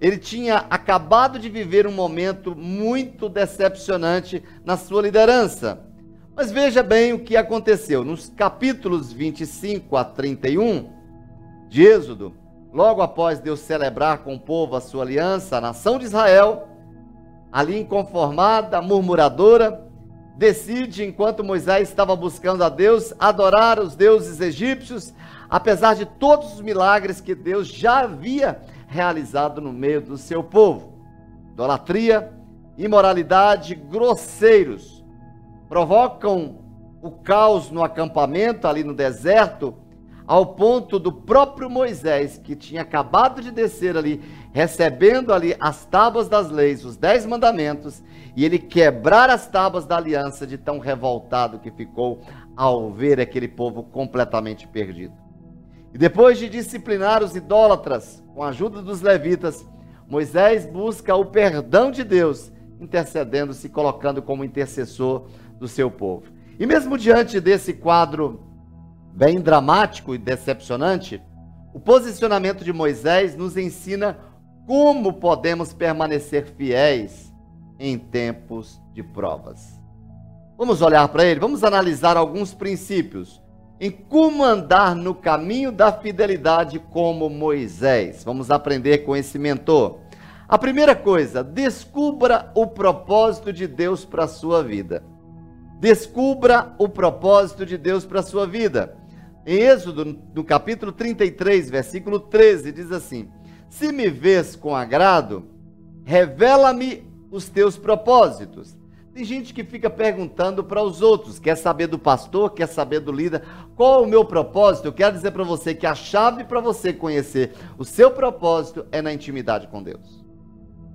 Ele tinha acabado de viver um momento muito decepcionante na sua liderança. Mas veja bem o que aconteceu. Nos capítulos 25 a 31 de Êxodo, logo após Deus celebrar com o povo a sua aliança, a nação de Israel, ali inconformada, murmuradora, decide, enquanto Moisés estava buscando a Deus, adorar os deuses egípcios, apesar de todos os milagres que Deus já havia realizado no meio do seu povo. Idolatria, imoralidade, grosseiros, provocam o caos no acampamento ali no deserto ao ponto do próprio Moisés, que tinha acabado de descer ali, recebendo ali as tábuas das leis, os dez mandamentos, e ele quebrar as tábuas da aliança de tão revoltado que ficou ao ver aquele povo completamente perdido. Depois de disciplinar os idólatras com a ajuda dos levitas, Moisés busca o perdão de Deus, intercedendo, se colocando como intercessor do seu povo. E mesmo diante desse quadro bem dramático e decepcionante, o posicionamento de Moisés nos ensina como podemos permanecer fiéis em tempos de provas. Vamos olhar para ele, vamos analisar alguns princípios em como andar no caminho da fidelidade como Moisés. Vamos aprender com esse mentor. A primeira coisa, descubra o propósito de Deus para a sua vida. Descubra o propósito de Deus para a sua vida. Em Êxodo, no capítulo 33, versículo 13, diz assim: Se me vês com agrado, revela-me os teus propósitos. Tem gente que fica perguntando para os outros, quer saber do pastor, quer saber do líder, qual o meu propósito? Eu quero dizer para você que a chave para você conhecer o seu propósito é na intimidade com Deus.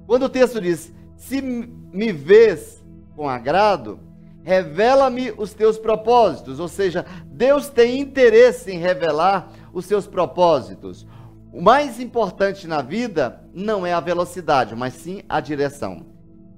Quando o texto diz: Se me vês com agrado, revela-me os teus propósitos, ou seja, Deus tem interesse em revelar os seus propósitos. O mais importante na vida não é a velocidade, mas sim a direção.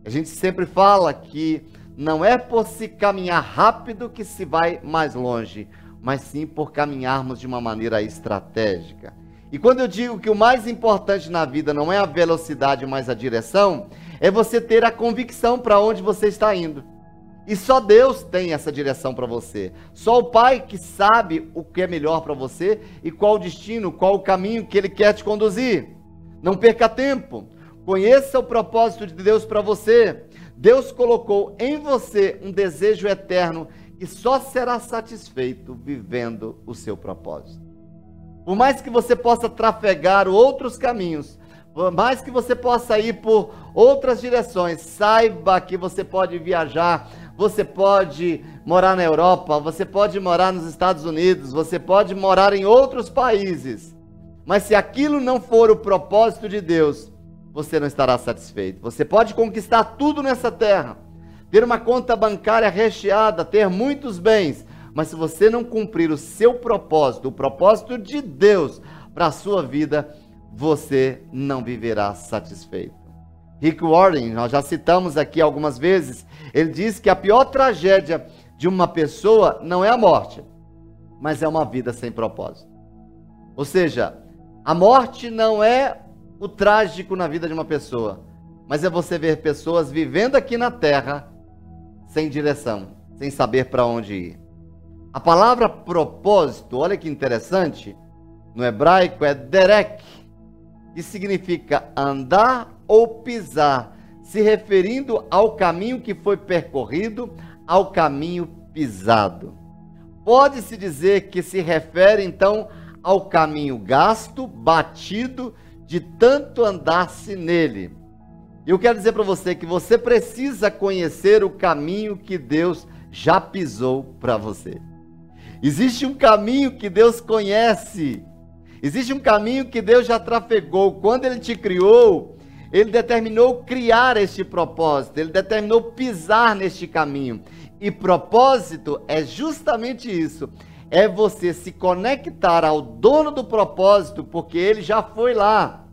A gente sempre fala que não é por se caminhar rápido que se vai mais longe, mas sim por caminharmos de uma maneira estratégica. E quando eu digo que o mais importante na vida não é a velocidade, mas a direção, é você ter a convicção para onde você está indo. E só Deus tem essa direção para você. Só o Pai que sabe o que é melhor para você e qual o destino, qual o caminho que Ele quer te conduzir. Não perca tempo. Conheça o propósito de Deus para você. Deus colocou em você um desejo eterno que só será satisfeito vivendo o seu propósito. Por mais que você possa trafegar outros caminhos, por mais que você possa ir por outras direções, saiba que você pode viajar, você pode morar na Europa, você pode morar nos Estados Unidos, você pode morar em outros países. Mas se aquilo não for o propósito de Deus, você não estará satisfeito. Você pode conquistar tudo nessa terra, ter uma conta bancária recheada, ter muitos bens, mas se você não cumprir o seu propósito, o propósito de Deus para a sua vida, você não viverá satisfeito. Rick Warren, nós já citamos aqui algumas vezes, ele diz que a pior tragédia de uma pessoa não é a morte, mas é uma vida sem propósito. Ou seja, a morte não é o trágico na vida de uma pessoa, mas é você ver pessoas vivendo aqui na terra sem direção, sem saber para onde ir. A palavra propósito, olha que interessante, no hebraico é derek, que significa andar ou pisar, se referindo ao caminho que foi percorrido, ao caminho pisado. Pode-se dizer que se refere então ao caminho gasto, batido de tanto andar-se nele. Eu quero dizer para você que você precisa conhecer o caminho que Deus já pisou para você. Existe um caminho que Deus conhece. Existe um caminho que Deus já trafegou. Quando Ele te criou, Ele determinou criar este propósito. Ele determinou pisar neste caminho. E propósito é justamente isso é você se conectar ao dono do propósito, porque ele já foi lá.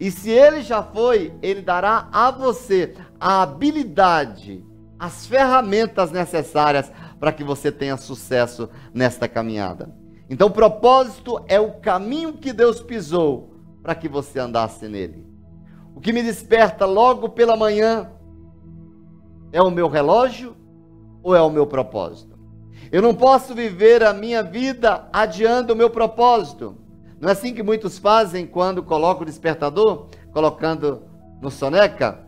E se ele já foi, ele dará a você a habilidade, as ferramentas necessárias para que você tenha sucesso nesta caminhada. Então, o propósito é o caminho que Deus pisou para que você andasse nele. O que me desperta logo pela manhã é o meu relógio ou é o meu propósito? Eu não posso viver a minha vida adiando o meu propósito. Não é assim que muitos fazem quando colocam o despertador, colocando no soneca?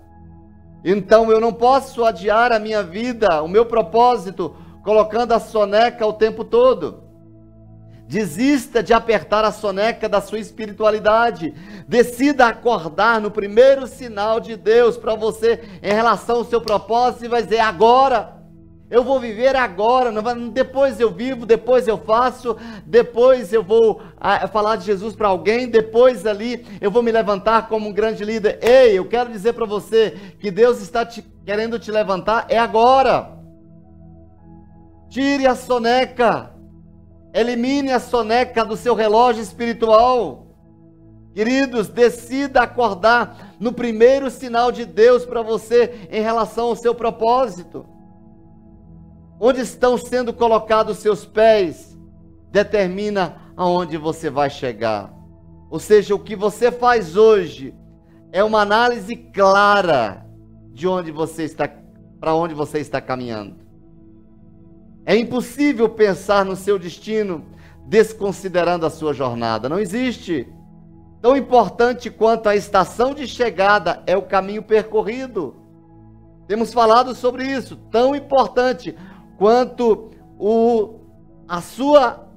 Então eu não posso adiar a minha vida, o meu propósito, colocando a soneca o tempo todo. Desista de apertar a soneca da sua espiritualidade. Decida acordar no primeiro sinal de Deus para você em relação ao seu propósito e vai dizer agora. Eu vou viver agora, depois eu vivo, depois eu faço, depois eu vou ah, falar de Jesus para alguém, depois ali eu vou me levantar como um grande líder. Ei, eu quero dizer para você que Deus está te, querendo te levantar é agora. Tire a soneca. Elimine a soneca do seu relógio espiritual. Queridos, decida acordar no primeiro sinal de Deus para você em relação ao seu propósito. Onde estão sendo colocados seus pés determina aonde você vai chegar. Ou seja, o que você faz hoje é uma análise clara de onde você está, para onde você está caminhando. É impossível pensar no seu destino desconsiderando a sua jornada. Não existe. Tão importante quanto a estação de chegada é o caminho percorrido. Temos falado sobre isso. Tão importante quanto o, a sua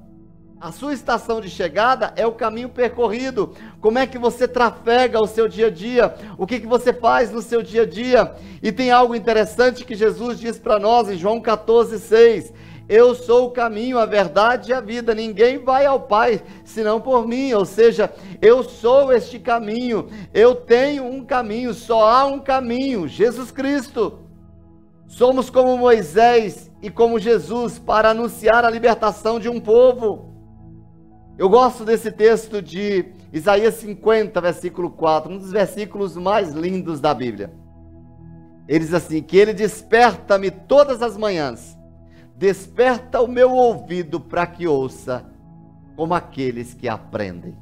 a sua estação de chegada é o caminho percorrido. Como é que você trafega o seu dia a dia? O que, que você faz no seu dia a dia? E tem algo interessante que Jesus diz para nós em João 14, 6. Eu sou o caminho, a verdade e a vida. Ninguém vai ao Pai senão por mim. Ou seja, eu sou este caminho. Eu tenho um caminho. Só há um caminho: Jesus Cristo. Somos como Moisés e como Jesus para anunciar a libertação de um povo. Eu gosto desse texto de Isaías 50, versículo 4, um dos versículos mais lindos da Bíblia. Ele diz assim: Que ele desperta-me todas as manhãs, desperta o meu ouvido para que ouça, como aqueles que aprendem.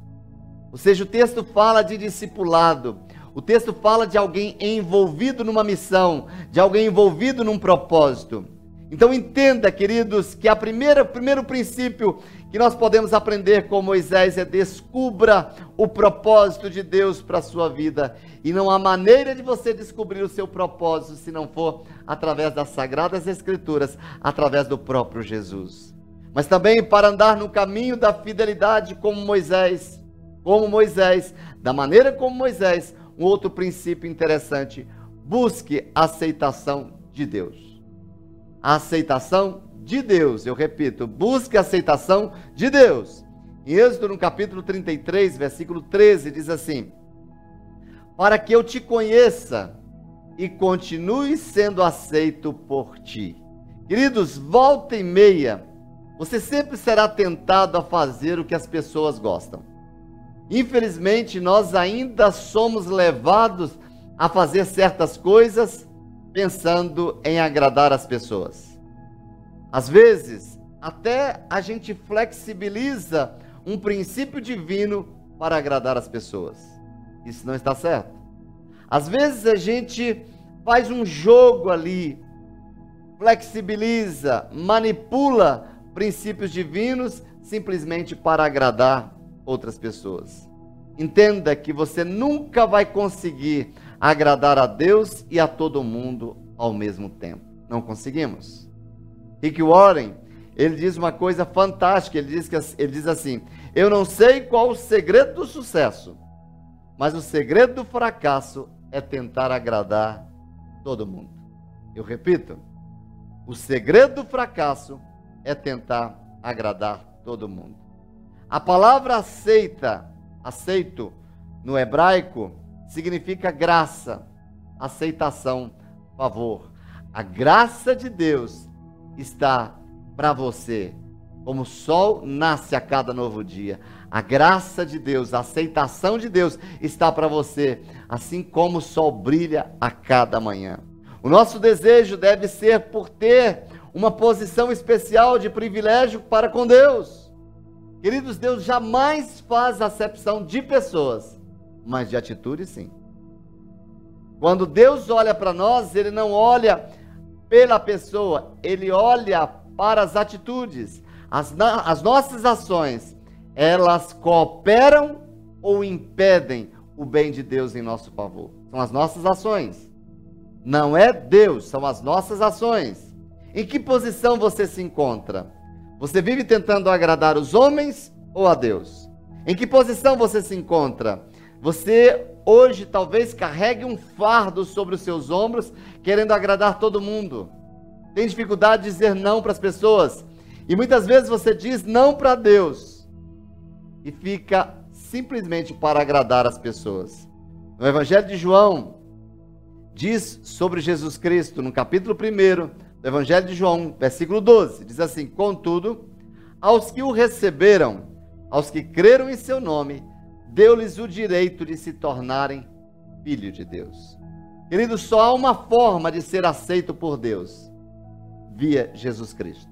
Ou seja, o texto fala de discipulado, o texto fala de alguém envolvido numa missão, de alguém envolvido num propósito. Então entenda, queridos, que a primeira, o primeiro princípio que nós podemos aprender com Moisés é descubra o propósito de Deus para a sua vida. E não há maneira de você descobrir o seu propósito se não for através das sagradas escrituras, através do próprio Jesus. Mas também para andar no caminho da fidelidade como Moisés, como Moisés, da maneira como Moisés, um outro princípio interessante, busque a aceitação de Deus. A aceitação de Deus. Eu repito, busque a aceitação de Deus. Em Êxodo, no capítulo 33, versículo 13, diz assim: Para que eu te conheça e continue sendo aceito por ti. Queridos, volta e meia, você sempre será tentado a fazer o que as pessoas gostam. Infelizmente, nós ainda somos levados a fazer certas coisas pensando em agradar as pessoas. Às vezes, até a gente flexibiliza um princípio divino para agradar as pessoas. Isso não está certo. Às vezes a gente faz um jogo ali, flexibiliza, manipula princípios divinos simplesmente para agradar outras pessoas. Entenda que você nunca vai conseguir agradar a Deus e a todo mundo ao mesmo tempo. Não conseguimos. Rick Warren, ele diz uma coisa fantástica, ele diz, que, ele diz assim, eu não sei qual o segredo do sucesso, mas o segredo do fracasso é tentar agradar todo mundo. Eu repito, o segredo do fracasso é tentar agradar todo mundo. A palavra aceita, aceito, no hebraico, significa graça, aceitação, favor. A graça de Deus está para você. Como o sol nasce a cada novo dia, a graça de Deus, a aceitação de Deus está para você, assim como o sol brilha a cada manhã. O nosso desejo deve ser por ter uma posição especial de privilégio para com Deus. Queridos, Deus jamais faz acepção de pessoas, mas de atitude sim. Quando Deus olha para nós, Ele não olha pela pessoa, ele olha para as atitudes. As, as nossas ações, elas cooperam ou impedem o bem de Deus em nosso favor? São as nossas ações. Não é Deus, são as nossas ações. Em que posição você se encontra? Você vive tentando agradar os homens ou a Deus? Em que posição você se encontra? Você hoje talvez carregue um fardo sobre os seus ombros, querendo agradar todo mundo. Tem dificuldade de dizer não para as pessoas. E muitas vezes você diz não para Deus e fica simplesmente para agradar as pessoas. No Evangelho de João, diz sobre Jesus Cristo, no capítulo 1 do Evangelho de João, versículo 12, diz assim: Contudo, aos que o receberam, aos que creram em seu nome, deu-lhes o direito de se tornarem filhos de Deus. Querido, só há uma forma de ser aceito por Deus: via Jesus Cristo.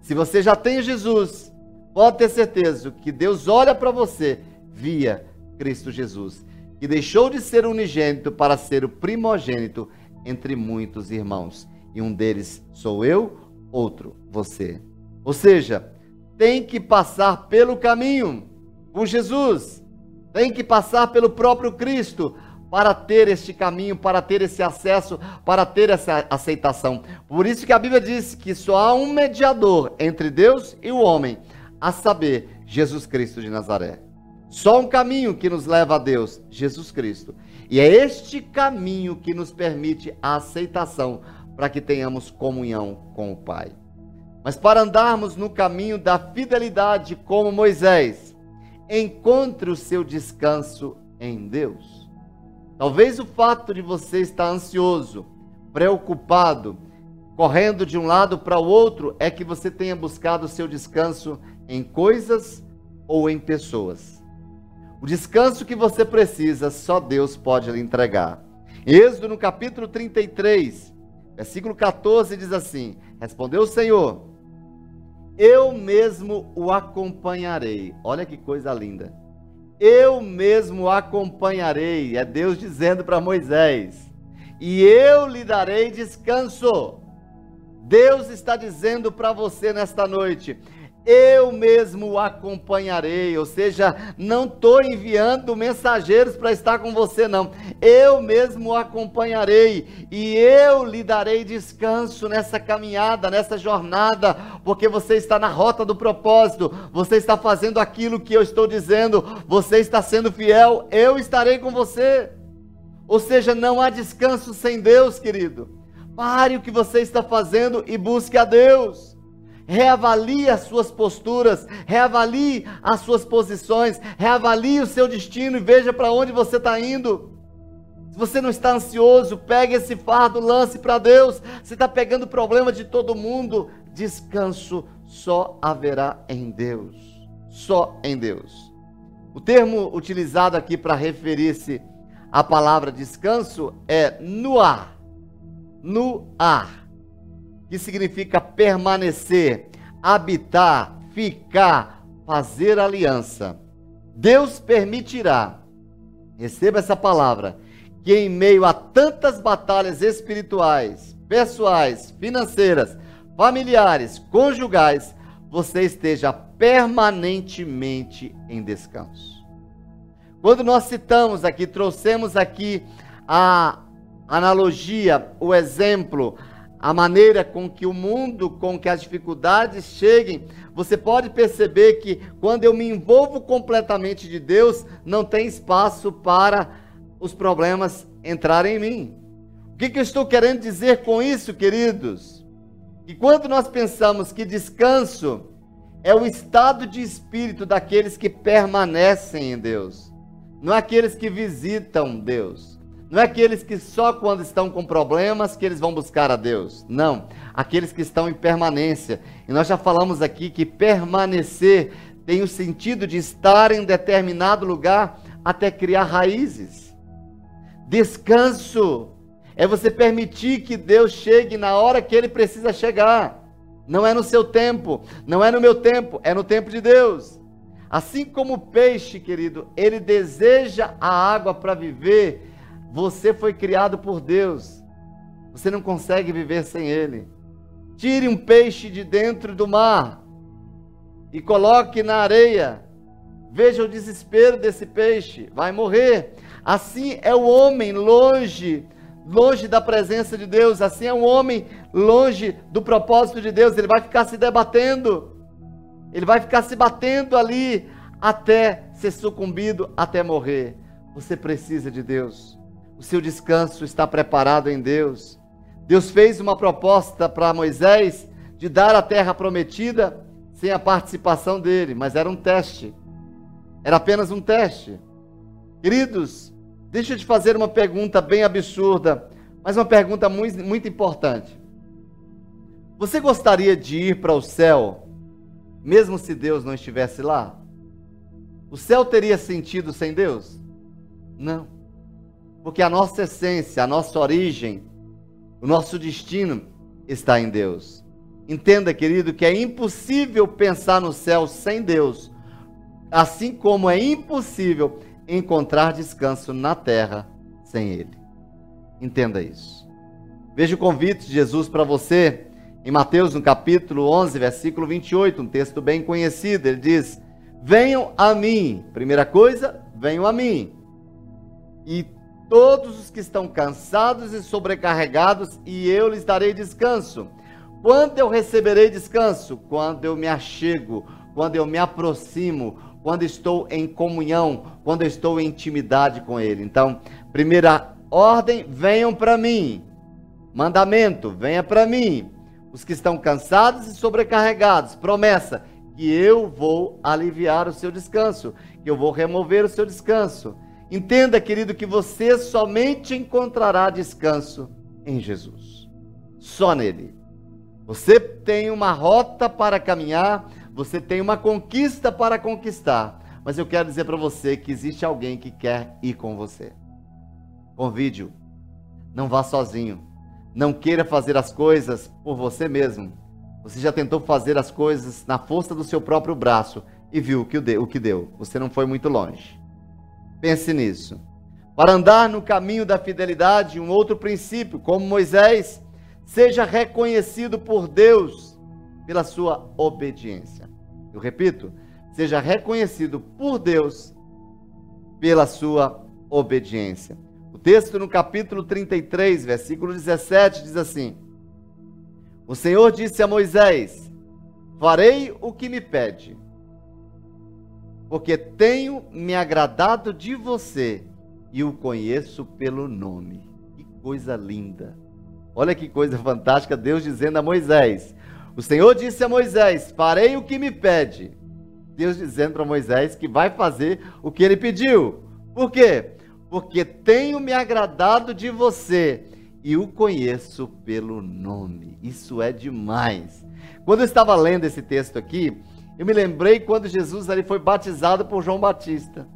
Se você já tem Jesus, pode ter certeza que Deus olha para você via Cristo Jesus, que deixou de ser unigênito para ser o primogênito entre muitos irmãos. E um deles sou eu, outro, você. Ou seja, tem que passar pelo caminho com Jesus, tem que passar pelo próprio Cristo para ter este caminho, para ter esse acesso, para ter essa aceitação. Por isso que a Bíblia diz que só há um mediador entre Deus e o homem, a saber, Jesus Cristo de Nazaré. Só um caminho que nos leva a Deus, Jesus Cristo. E é este caminho que nos permite a aceitação para que tenhamos comunhão com o Pai. Mas para andarmos no caminho da fidelidade como Moisés, encontre o seu descanso em Deus. Talvez o fato de você estar ansioso, preocupado, correndo de um lado para o outro, é que você tenha buscado o seu descanso em coisas ou em pessoas. O descanso que você precisa, só Deus pode lhe entregar. Êxodo no capítulo 33, versículo 14 diz assim: Respondeu o Senhor: Eu mesmo o acompanharei. Olha que coisa linda eu mesmo acompanharei. É Deus dizendo para Moisés: e eu lhe darei descanso. Deus está dizendo para você nesta noite: eu mesmo o acompanharei. Ou seja, não estou enviando mensageiros para estar com você, não. Eu mesmo o acompanharei e eu lhe darei descanso nessa caminhada, nessa jornada, porque você está na rota do propósito, você está fazendo aquilo que eu estou dizendo, você está sendo fiel, eu estarei com você. Ou seja, não há descanso sem Deus, querido. Pare o que você está fazendo e busque a Deus reavalie as suas posturas, reavalie as suas posições, reavalie o seu destino e veja para onde você está indo. Se você não está ansioso, pegue esse fardo, lance para Deus. Você está pegando o problema de todo mundo. Descanso só haverá em Deus. Só em Deus. O termo utilizado aqui para referir-se à palavra descanso é no ar. Que significa permanecer, habitar, ficar, fazer aliança. Deus permitirá, receba essa palavra, que em meio a tantas batalhas espirituais, pessoais, financeiras, familiares, conjugais, você esteja permanentemente em descanso. Quando nós citamos aqui, trouxemos aqui a analogia, o exemplo, a maneira com que o mundo, com que as dificuldades cheguem, você pode perceber que quando eu me envolvo completamente de Deus, não tem espaço para os problemas entrarem em mim. O que, que eu estou querendo dizer com isso, queridos? Que quando nós pensamos que descanso é o estado de espírito daqueles que permanecem em Deus, não aqueles que visitam Deus. Não é aqueles que só quando estão com problemas que eles vão buscar a Deus. Não. Aqueles que estão em permanência. E nós já falamos aqui que permanecer tem o sentido de estar em determinado lugar até criar raízes. Descanso é você permitir que Deus chegue na hora que ele precisa chegar. Não é no seu tempo, não é no meu tempo, é no tempo de Deus. Assim como o peixe, querido, ele deseja a água para viver você foi criado por Deus. Você não consegue viver sem Ele. Tire um peixe de dentro do mar e coloque na areia. Veja o desespero desse peixe. Vai morrer. Assim é o homem longe, longe da presença de Deus. Assim é o homem longe do propósito de Deus. Ele vai ficar se debatendo. Ele vai ficar se batendo ali até ser sucumbido, até morrer. Você precisa de Deus o seu descanso está preparado em Deus. Deus fez uma proposta para Moisés de dar a terra prometida sem a participação dele, mas era um teste. Era apenas um teste. Queridos, deixa eu te fazer uma pergunta bem absurda, mas uma pergunta muito, muito importante. Você gostaria de ir para o céu, mesmo se Deus não estivesse lá? O céu teria sentido sem Deus? Não. Porque a nossa essência, a nossa origem, o nosso destino está em Deus. Entenda, querido, que é impossível pensar no céu sem Deus, assim como é impossível encontrar descanso na terra sem Ele. Entenda isso. Veja o convite de Jesus para você Em Mateus, no capítulo 11, versículo 28, um texto bem conhecido, ele diz: Venham a mim. Primeira coisa, venham a mim. E todos os que estão cansados e sobrecarregados, e eu lhes darei descanso. Quando eu receberei descanso? Quando eu me achego, quando eu me aproximo, quando estou em comunhão, quando estou em intimidade com Ele. Então, primeira ordem: venham para mim. Mandamento: venha para mim. Os que estão cansados e sobrecarregados. Promessa: que eu vou aliviar o seu descanso, que eu vou remover o seu descanso. Entenda, querido, que você somente encontrará descanso em Jesus. Só nele. Você tem uma rota para caminhar, você tem uma conquista para conquistar. Mas eu quero dizer para você que existe alguém que quer ir com você. Convide-o. Não vá sozinho. Não queira fazer as coisas por você mesmo. Você já tentou fazer as coisas na força do seu próprio braço e viu o que deu. Você não foi muito longe. Pense nisso. Para andar no caminho da fidelidade, um outro princípio, como Moisés, seja reconhecido por Deus pela sua obediência. Eu repito, seja reconhecido por Deus pela sua obediência. O texto no capítulo 33, versículo 17 diz assim: O Senhor disse a Moisés: Farei o que me pede, porque tenho me agradado de você e o conheço pelo nome. Que coisa linda! Olha que coisa fantástica, Deus dizendo a Moisés: O Senhor disse a Moisés: Farei o que me pede. Deus dizendo para Moisés que vai fazer o que ele pediu. Por quê? Porque tenho me agradado de você e o conheço pelo nome. Isso é demais. Quando eu estava lendo esse texto aqui, eu me lembrei quando Jesus ali foi batizado por João Batista.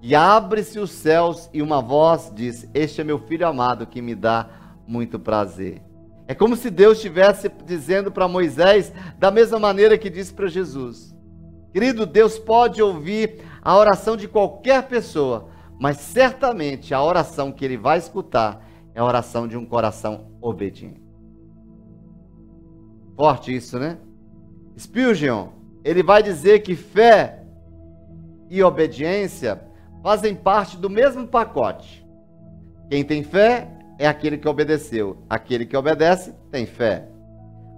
E abre-se os céus e uma voz diz: Este é meu filho amado que me dá muito prazer. É como se Deus estivesse dizendo para Moisés, da mesma maneira que disse para Jesus: Querido, Deus pode ouvir a oração de qualquer pessoa, mas certamente a oração que ele vai escutar é a oração de um coração obediente. Forte isso, né? Spurgeon, ele vai dizer que fé e obediência fazem parte do mesmo pacote. Quem tem fé é aquele que obedeceu. Aquele que obedece tem fé.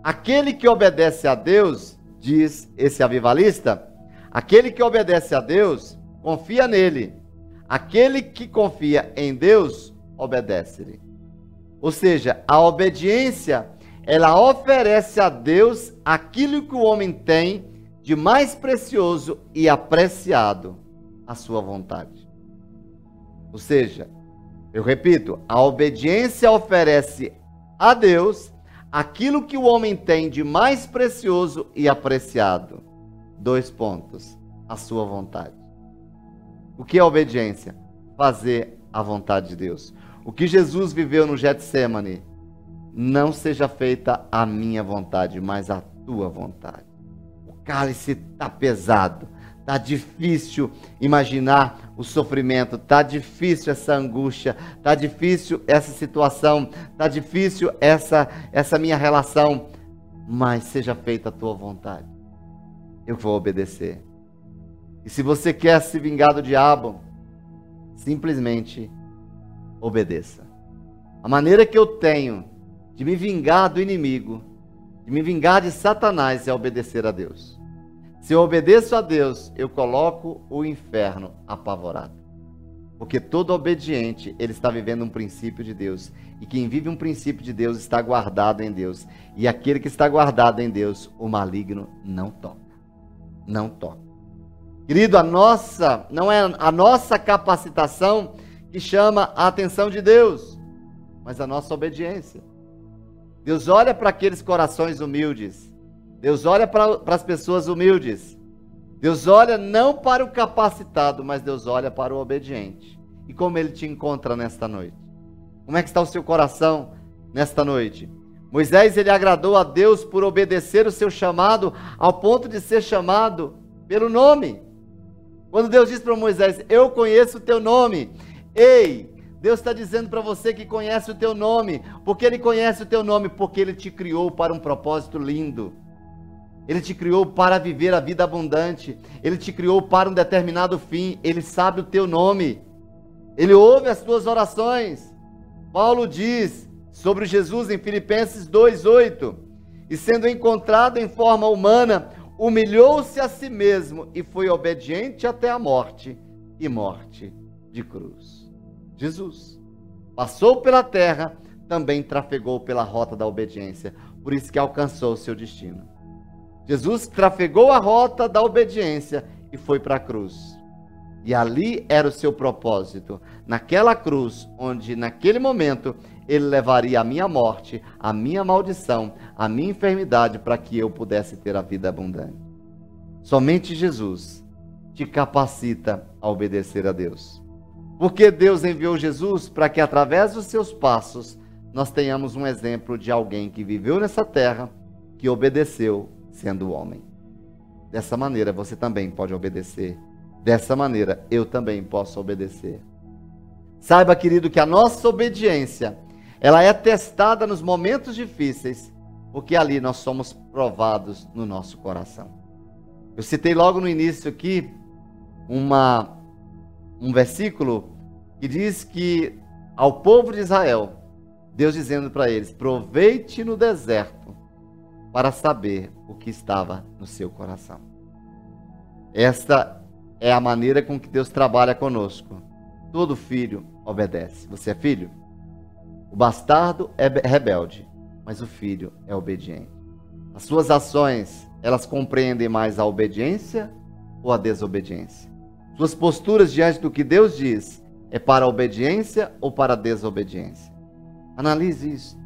Aquele que obedece a Deus, diz esse avivalista, aquele que obedece a Deus confia nele. Aquele que confia em Deus obedece-lhe. Ou seja, a obediência, ela oferece a Deus aquilo que o homem tem de mais precioso e apreciado, a sua vontade. Ou seja, eu repito, a obediência oferece a Deus aquilo que o homem tem de mais precioso e apreciado. Dois pontos. A sua vontade. O que é obediência? Fazer a vontade de Deus. O que Jesus viveu no Getsemane? Não seja feita a minha vontade, mas a tua vontade. Cálice está pesado Tá difícil imaginar o sofrimento, tá difícil essa angústia, tá difícil essa situação, tá difícil essa essa minha relação, mas seja feita a tua vontade. Eu vou obedecer. E se você quer se vingar do diabo, simplesmente obedeça. A maneira que eu tenho de me vingar do inimigo, de me vingar de Satanás é obedecer a Deus. Se eu obedeço a Deus, eu coloco o inferno apavorado. Porque todo obediente, ele está vivendo um princípio de Deus. E quem vive um princípio de Deus está guardado em Deus. E aquele que está guardado em Deus, o maligno não toca. Não toca. Querido, a nossa, não é a nossa capacitação que chama a atenção de Deus, mas a nossa obediência. Deus olha para aqueles corações humildes Deus olha para as pessoas humildes. Deus olha não para o capacitado, mas Deus olha para o obediente. E como ele te encontra nesta noite? Como é que está o seu coração nesta noite? Moisés ele agradou a Deus por obedecer o seu chamado ao ponto de ser chamado pelo nome. Quando Deus disse para Moisés: "Eu conheço o teu nome". Ei, Deus está dizendo para você que conhece o teu nome. Porque Ele conhece o teu nome? Porque Ele te criou para um propósito lindo. Ele te criou para viver a vida abundante. Ele te criou para um determinado fim. Ele sabe o teu nome. Ele ouve as tuas orações. Paulo diz sobre Jesus em Filipenses 2:8, e sendo encontrado em forma humana, humilhou-se a si mesmo e foi obediente até a morte e morte de cruz. Jesus passou pela terra, também trafegou pela rota da obediência, por isso que alcançou o seu destino. Jesus trafegou a rota da obediência e foi para a cruz. E ali era o seu propósito, naquela cruz, onde naquele momento ele levaria a minha morte, a minha maldição, a minha enfermidade para que eu pudesse ter a vida abundante. Somente Jesus te capacita a obedecer a Deus. Porque Deus enviou Jesus para que através dos seus passos nós tenhamos um exemplo de alguém que viveu nessa terra, que obedeceu sendo homem. Dessa maneira você também pode obedecer Dessa maneira, eu também posso obedecer. Saiba, querido, que a nossa obediência, ela é testada nos momentos difíceis, porque ali nós somos provados no nosso coração. Eu citei logo no início aqui uma, um versículo que diz que ao povo de Israel, Deus dizendo para eles: proveite no deserto para saber o que estava no seu coração. Esta é a maneira com que Deus trabalha conosco. Todo filho obedece. Você é filho? O bastardo é rebelde, mas o filho é obediente. As suas ações, elas compreendem mais a obediência ou a desobediência? Suas posturas diante do que Deus diz é para a obediência ou para a desobediência? Analise isso.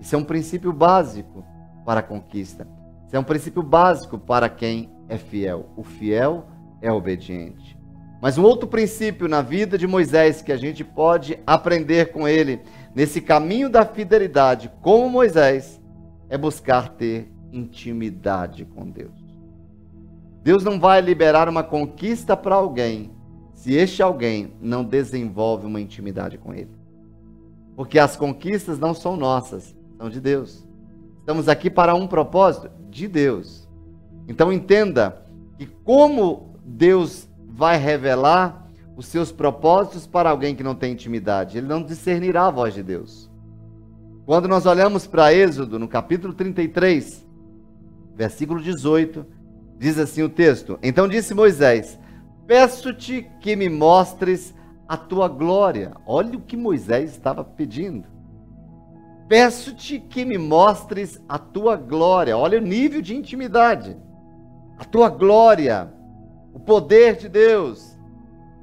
Isso é um princípio básico para a conquista. Isso é um princípio básico para quem é fiel. O fiel é obediente. Mas um outro princípio na vida de Moisés que a gente pode aprender com ele, nesse caminho da fidelidade, como Moisés, é buscar ter intimidade com Deus. Deus não vai liberar uma conquista para alguém se este alguém não desenvolve uma intimidade com ele. Porque as conquistas não são nossas, são de Deus. Estamos aqui para um propósito de Deus. Então entenda que como Deus vai revelar os seus propósitos para alguém que não tem intimidade. Ele não discernirá a voz de Deus. Quando nós olhamos para Êxodo, no capítulo 33, versículo 18, diz assim o texto: Então disse Moisés: Peço-te que me mostres a tua glória. Olha o que Moisés estava pedindo. Peço-te que me mostres a tua glória. Olha o nível de intimidade. A tua glória o poder de Deus.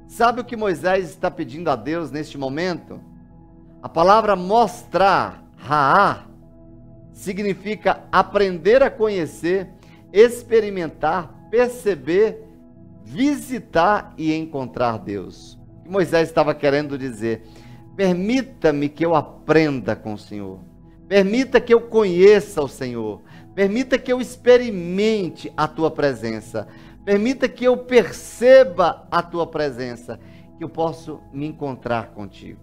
Sabe o que Moisés está pedindo a Deus neste momento? A palavra mostrar, raá, significa aprender a conhecer, experimentar, perceber, visitar e encontrar Deus. O que Moisés estava querendo dizer? Permita-me que eu aprenda com o Senhor. Permita que eu conheça o Senhor. Permita que eu experimente a tua presença. Permita que eu perceba a tua presença, que eu possa me encontrar contigo.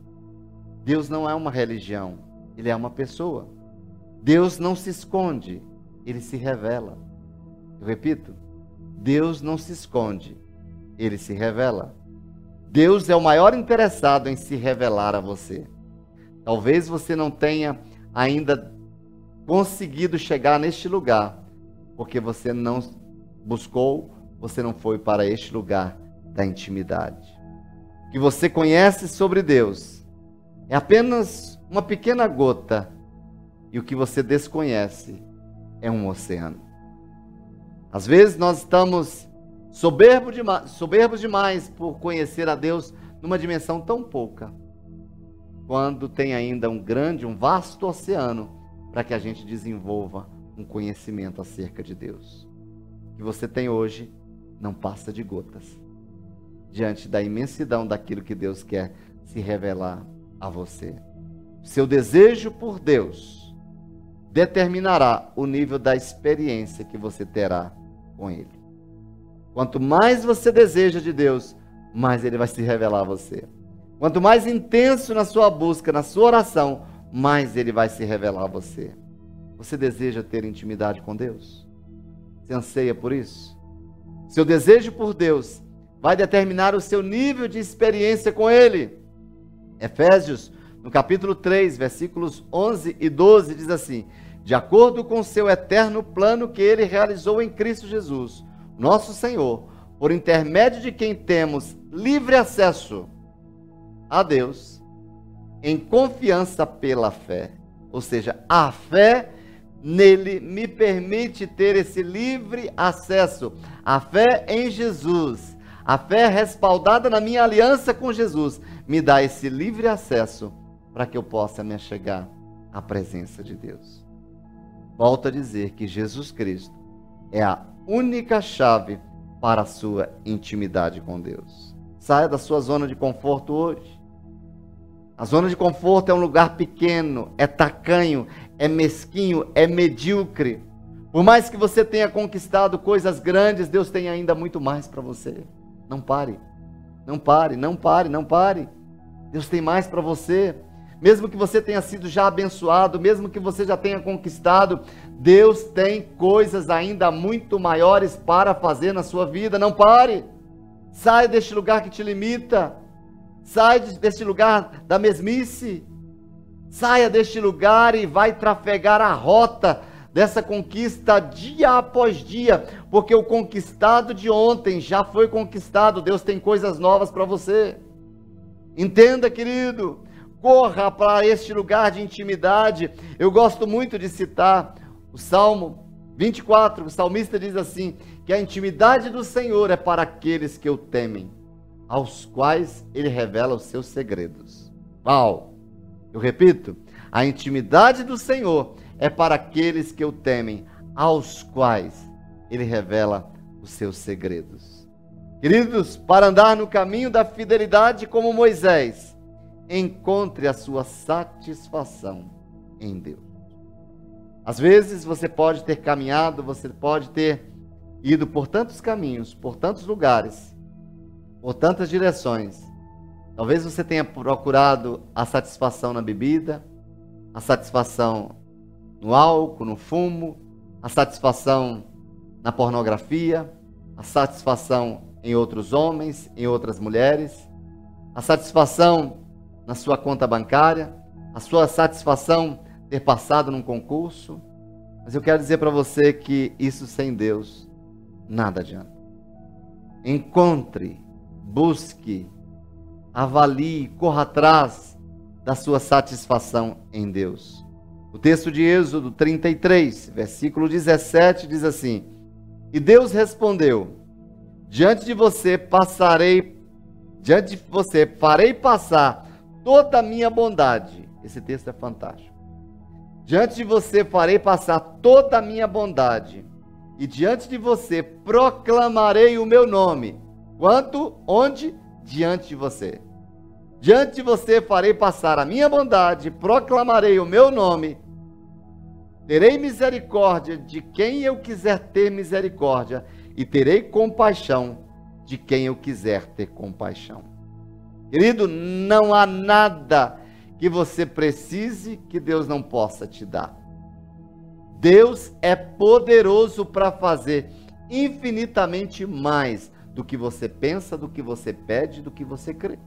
Deus não é uma religião, ele é uma pessoa. Deus não se esconde, ele se revela. Eu repito, Deus não se esconde, ele se revela. Deus é o maior interessado em se revelar a você. Talvez você não tenha ainda conseguido chegar neste lugar, porque você não buscou você não foi para este lugar da intimidade. O que você conhece sobre Deus é apenas uma pequena gota, e o que você desconhece é um oceano. Às vezes nós estamos soberbos demais, soberbos demais por conhecer a Deus numa dimensão tão pouca, quando tem ainda um grande, um vasto oceano para que a gente desenvolva um conhecimento acerca de Deus. O que você tem hoje não passa de gotas diante da imensidão daquilo que Deus quer se revelar a você. Seu desejo por Deus determinará o nível da experiência que você terá com Ele. Quanto mais você deseja de Deus, mais Ele vai se revelar a você. Quanto mais intenso na sua busca, na sua oração, mais ele vai se revelar a você. Você deseja ter intimidade com Deus? Você anseia por isso? Seu desejo por Deus vai determinar o seu nível de experiência com Ele. Efésios, no capítulo 3, versículos 11 e 12, diz assim: De acordo com o seu eterno plano que Ele realizou em Cristo Jesus, nosso Senhor, por intermédio de quem temos livre acesso a Deus, em confiança pela fé. Ou seja, a fé nele me permite ter esse livre acesso. A fé em Jesus, a fé respaldada na minha aliança com Jesus, me dá esse livre acesso para que eu possa me achegar à presença de Deus. Volto a dizer que Jesus Cristo é a única chave para a sua intimidade com Deus. Saia da sua zona de conforto hoje. A zona de conforto é um lugar pequeno, é tacanho, é mesquinho, é medíocre. Por mais que você tenha conquistado coisas grandes, Deus tem ainda muito mais para você. Não pare. Não pare, não pare, não pare. Deus tem mais para você. Mesmo que você tenha sido já abençoado, mesmo que você já tenha conquistado, Deus tem coisas ainda muito maiores para fazer na sua vida. Não pare. Sai deste lugar que te limita. Sai deste lugar da mesmice. Saia deste lugar e vai trafegar a rota dessa conquista dia após dia, porque o conquistado de ontem já foi conquistado. Deus tem coisas novas para você. Entenda, querido, corra para este lugar de intimidade. Eu gosto muito de citar o Salmo 24, o salmista diz assim: que a intimidade do Senhor é para aqueles que o temem, aos quais ele revela os seus segredos. Uau! Eu repito, a intimidade do Senhor é para aqueles que o temem, aos quais ele revela os seus segredos. Queridos, para andar no caminho da fidelidade como Moisés, encontre a sua satisfação em Deus. Às vezes você pode ter caminhado, você pode ter ido por tantos caminhos, por tantos lugares, por tantas direções, Talvez você tenha procurado a satisfação na bebida, a satisfação no álcool, no fumo, a satisfação na pornografia, a satisfação em outros homens, em outras mulheres, a satisfação na sua conta bancária, a sua satisfação ter passado num concurso. Mas eu quero dizer para você que isso sem Deus nada adianta. Encontre, busque avalie, corra atrás da sua satisfação em Deus. O texto de Êxodo 33, versículo 17 diz assim: E Deus respondeu: Diante de você passarei, diante de você farei passar toda a minha bondade. Esse texto é fantástico. Diante de você farei passar toda a minha bondade, e diante de você proclamarei o meu nome. Quanto? Onde? diante de você. Diante de você farei passar a minha bondade, proclamarei o meu nome. Terei misericórdia de quem eu quiser ter misericórdia, e terei compaixão de quem eu quiser ter compaixão. Querido, não há nada que você precise que Deus não possa te dar. Deus é poderoso para fazer infinitamente mais do que você pensa, do que você pede, do que você crê.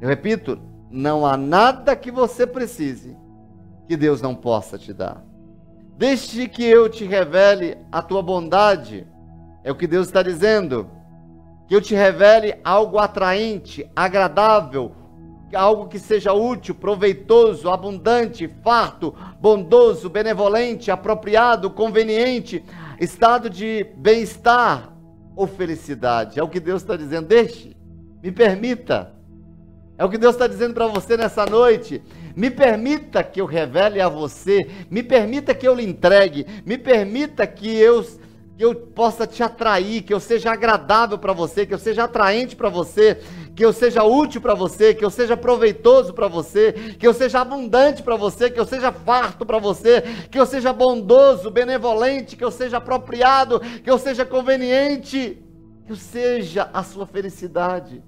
Eu repito, não há nada que você precise que Deus não possa te dar. Deixe que eu te revele a tua bondade, é o que Deus está dizendo. Que eu te revele algo atraente, agradável, algo que seja útil, proveitoso, abundante, farto, bondoso, benevolente, apropriado, conveniente, estado de bem-estar, ou felicidade. É o que Deus está dizendo. Deixe, me permita. É o que Deus está dizendo para você nessa noite. Me permita que eu revele a você, me permita que eu lhe entregue, me permita que eu, que eu possa te atrair, que eu seja agradável para você, que eu seja atraente para você, que eu seja útil para você, que eu seja proveitoso para você, que eu seja abundante para você, que eu seja farto para você, que eu seja bondoso, benevolente, que eu seja apropriado, que eu seja conveniente, que eu seja a sua felicidade.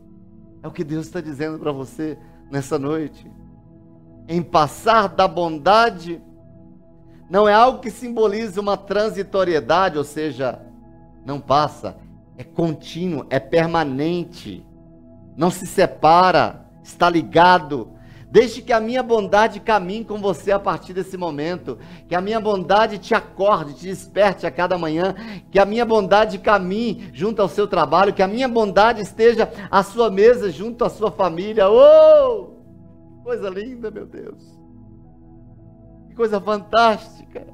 É o que Deus está dizendo para você nessa noite. Em passar da bondade, não é algo que simboliza uma transitoriedade, ou seja, não passa, é contínuo, é permanente, não se separa, está ligado. Deixe que a minha bondade caminhe com você a partir desse momento. Que a minha bondade te acorde, te desperte a cada manhã. Que a minha bondade caminhe junto ao seu trabalho. Que a minha bondade esteja à sua mesa, junto à sua família. Oh! Coisa linda, meu Deus. Que coisa fantástica.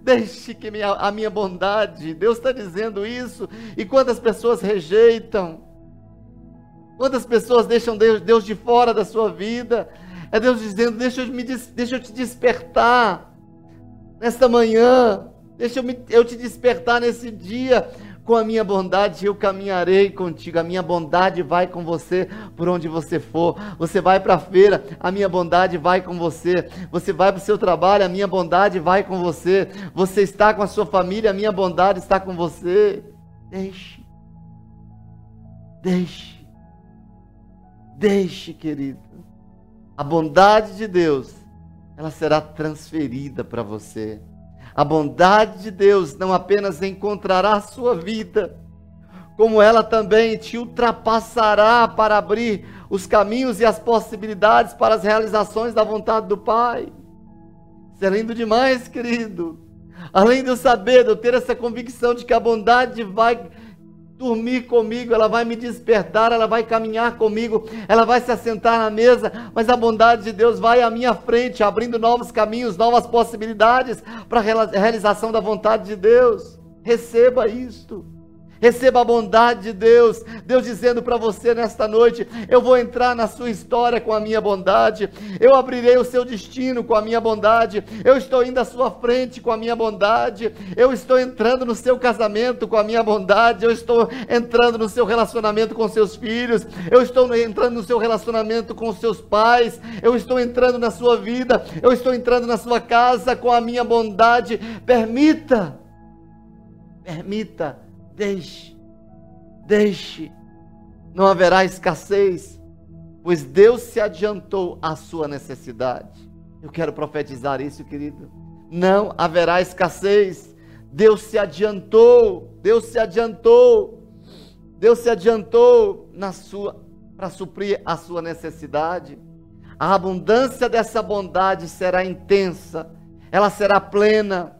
Deixe que minha, a minha bondade, Deus está dizendo isso, e quantas pessoas rejeitam, quantas pessoas deixam Deus, Deus de fora da sua vida, é Deus dizendo: deixa eu, me, deixa eu te despertar nesta manhã, deixa eu, me, eu te despertar nesse dia, com a minha bondade eu caminharei contigo. A minha bondade vai com você por onde você for. Você vai para a feira, a minha bondade vai com você. Você vai para o seu trabalho, a minha bondade vai com você. Você está com a sua família, a minha bondade está com você. Deixe. Deixe. Deixe, querido. A bondade de Deus, ela será transferida para você. A bondade de Deus não apenas encontrará a sua vida, como ela também te ultrapassará para abrir os caminhos e as possibilidades para as realizações da vontade do Pai. Isso é lindo demais, querido. Além de eu saber, de eu ter essa convicção de que a bondade vai dormir comigo, ela vai me despertar, ela vai caminhar comigo, ela vai se assentar na mesa, mas a bondade de Deus vai à minha frente, abrindo novos caminhos, novas possibilidades para a realização da vontade de Deus. Receba isto. Receba a bondade de Deus. Deus dizendo para você nesta noite: Eu vou entrar na sua história com a minha bondade. Eu abrirei o seu destino com a minha bondade. Eu estou indo à sua frente com a minha bondade. Eu estou entrando no seu casamento com a minha bondade. Eu estou entrando no seu relacionamento com seus filhos. Eu estou entrando no seu relacionamento com seus pais. Eu estou entrando na sua vida. Eu estou entrando na sua casa com a minha bondade. Permita. Permita Deixe, deixe, não haverá escassez, pois Deus se adiantou à sua necessidade. Eu quero profetizar isso, querido. Não haverá escassez. Deus se adiantou, Deus se adiantou, Deus se adiantou na sua para suprir a sua necessidade. A abundância dessa bondade será intensa, ela será plena.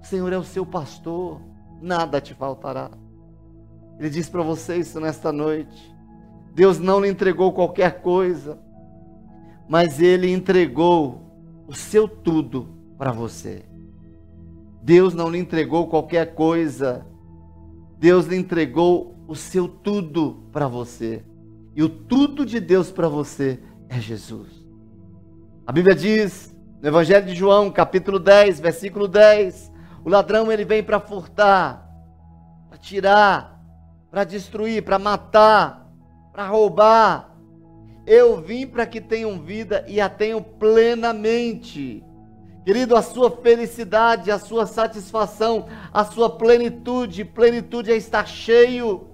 O Senhor é o seu pastor nada te faltará. Ele diz para você isso nesta noite. Deus não lhe entregou qualquer coisa, mas Ele entregou o seu tudo para você. Deus não lhe entregou qualquer coisa, Deus lhe entregou o seu tudo para você. E o tudo de Deus para você é Jesus. A Bíblia diz, no Evangelho de João, capítulo 10, versículo 10, o ladrão ele vem para furtar, para tirar, para destruir, para matar, para roubar. Eu vim para que tenham vida e a tenham plenamente. Querido, a sua felicidade, a sua satisfação, a sua plenitude, plenitude é estar cheio,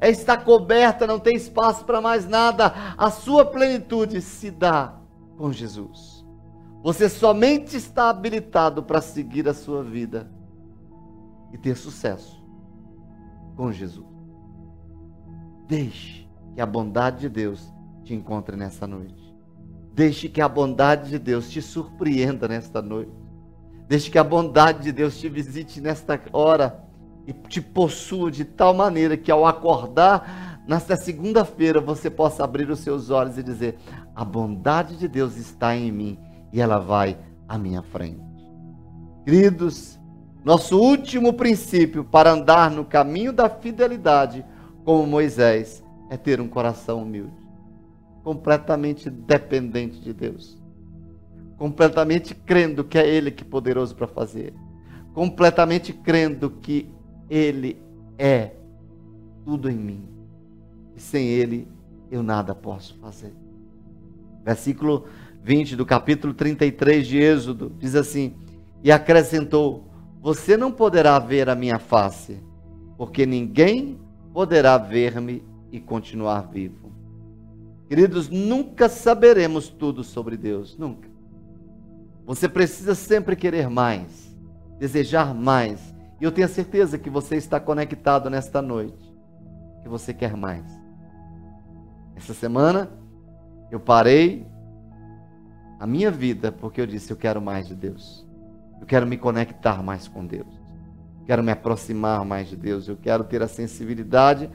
é estar coberta, não tem espaço para mais nada. A sua plenitude se dá com Jesus. Você somente está habilitado para seguir a sua vida e ter sucesso com Jesus. Deixe que a bondade de Deus te encontre nessa noite. Deixe que a bondade de Deus te surpreenda nesta noite. Deixe que a bondade de Deus te visite nesta hora e te possua de tal maneira que ao acordar nesta segunda-feira você possa abrir os seus olhos e dizer: A bondade de Deus está em mim e ela vai à minha frente. Queridos, nosso último princípio para andar no caminho da fidelidade, como Moisés, é ter um coração humilde, completamente dependente de Deus, completamente crendo que é Ele que é poderoso para fazer, completamente crendo que Ele é tudo em mim, e sem Ele eu nada posso fazer. Versículo 20 do capítulo 33 de Êxodo, diz assim: E acrescentou: Você não poderá ver a minha face, porque ninguém poderá ver-me e continuar vivo. Queridos, nunca saberemos tudo sobre Deus, nunca. Você precisa sempre querer mais, desejar mais. E eu tenho certeza que você está conectado nesta noite, que você quer mais. Essa semana eu parei a minha vida porque eu disse: eu quero mais de Deus. Eu quero me conectar mais com Deus. Eu quero me aproximar mais de Deus. Eu quero ter a sensibilidade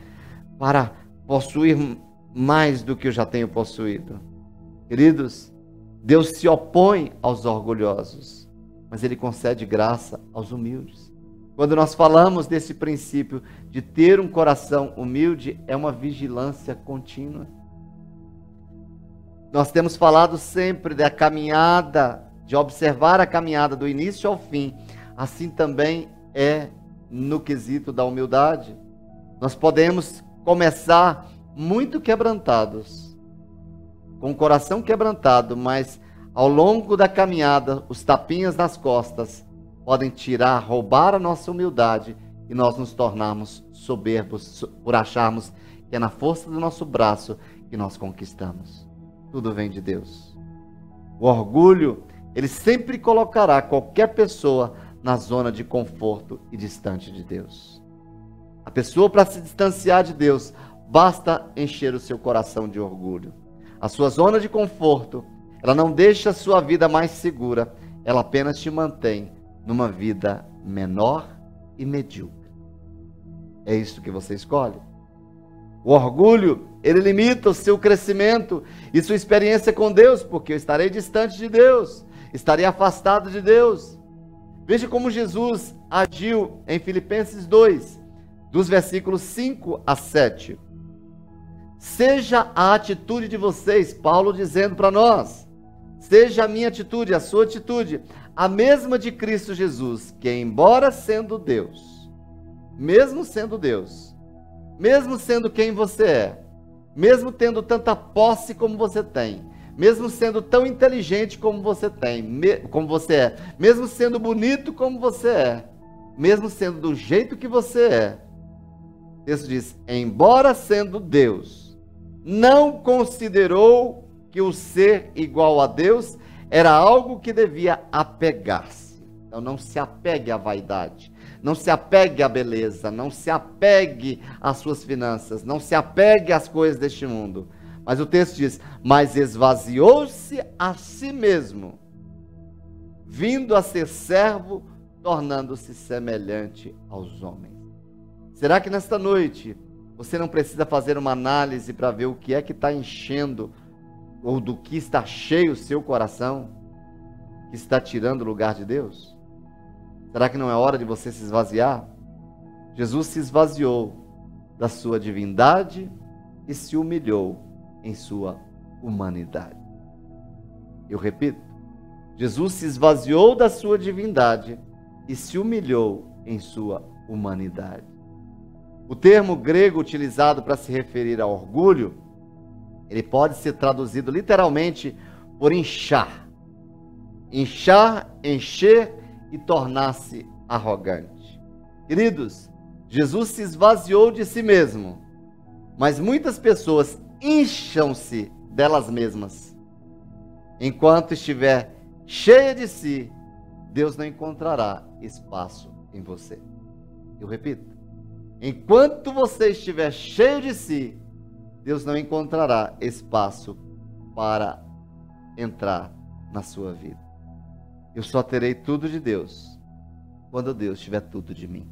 para possuir mais do que eu já tenho possuído. Queridos, Deus se opõe aos orgulhosos, mas Ele concede graça aos humildes. Quando nós falamos desse princípio de ter um coração humilde, é uma vigilância contínua. Nós temos falado sempre da caminhada, de observar a caminhada do início ao fim. Assim também é no quesito da humildade. Nós podemos começar muito quebrantados, com o coração quebrantado, mas ao longo da caminhada, os tapinhas nas costas podem tirar, roubar a nossa humildade e nós nos tornarmos soberbos por acharmos que é na força do nosso braço que nós conquistamos. Tudo vem de Deus. O orgulho, ele sempre colocará qualquer pessoa na zona de conforto e distante de Deus. A pessoa, para se distanciar de Deus, basta encher o seu coração de orgulho. A sua zona de conforto, ela não deixa a sua vida mais segura, ela apenas te mantém numa vida menor e medíocre. É isso que você escolhe. O orgulho, ele limita o seu crescimento e sua experiência com Deus, porque eu estarei distante de Deus, estarei afastado de Deus. Veja como Jesus agiu em Filipenses 2, dos versículos 5 a 7. Seja a atitude de vocês, Paulo dizendo para nós, seja a minha atitude, a sua atitude, a mesma de Cristo Jesus, que embora sendo Deus, mesmo sendo Deus, mesmo sendo quem você é, mesmo tendo tanta posse como você tem, mesmo sendo tão inteligente como você tem, me, como você é, mesmo sendo bonito como você é, mesmo sendo do jeito que você é. O texto diz: embora sendo Deus, não considerou que o ser igual a Deus era algo que devia apegar-se. Então não se apegue à vaidade, não se apegue à beleza, não se apegue às suas finanças, não se apegue às coisas deste mundo. Mas o texto diz: Mas esvaziou-se a si mesmo, vindo a ser servo, tornando-se semelhante aos homens. Será que nesta noite você não precisa fazer uma análise para ver o que é que está enchendo ou do que está cheio o seu coração, que está tirando o lugar de Deus? Será que não é hora de você se esvaziar? Jesus se esvaziou da sua divindade e se humilhou em sua humanidade. Eu repito, Jesus se esvaziou da sua divindade e se humilhou em sua humanidade. O termo grego utilizado para se referir a orgulho, ele pode ser traduzido literalmente por inchar. Inchar, encher e tornar-se arrogante. Queridos, Jesus se esvaziou de si mesmo, mas muitas pessoas incham-se delas mesmas. Enquanto estiver cheia de si, Deus não encontrará espaço em você. Eu repito, Enquanto você estiver cheio de si, Deus não encontrará espaço para entrar na sua vida. Eu só terei tudo de Deus quando Deus tiver tudo de mim.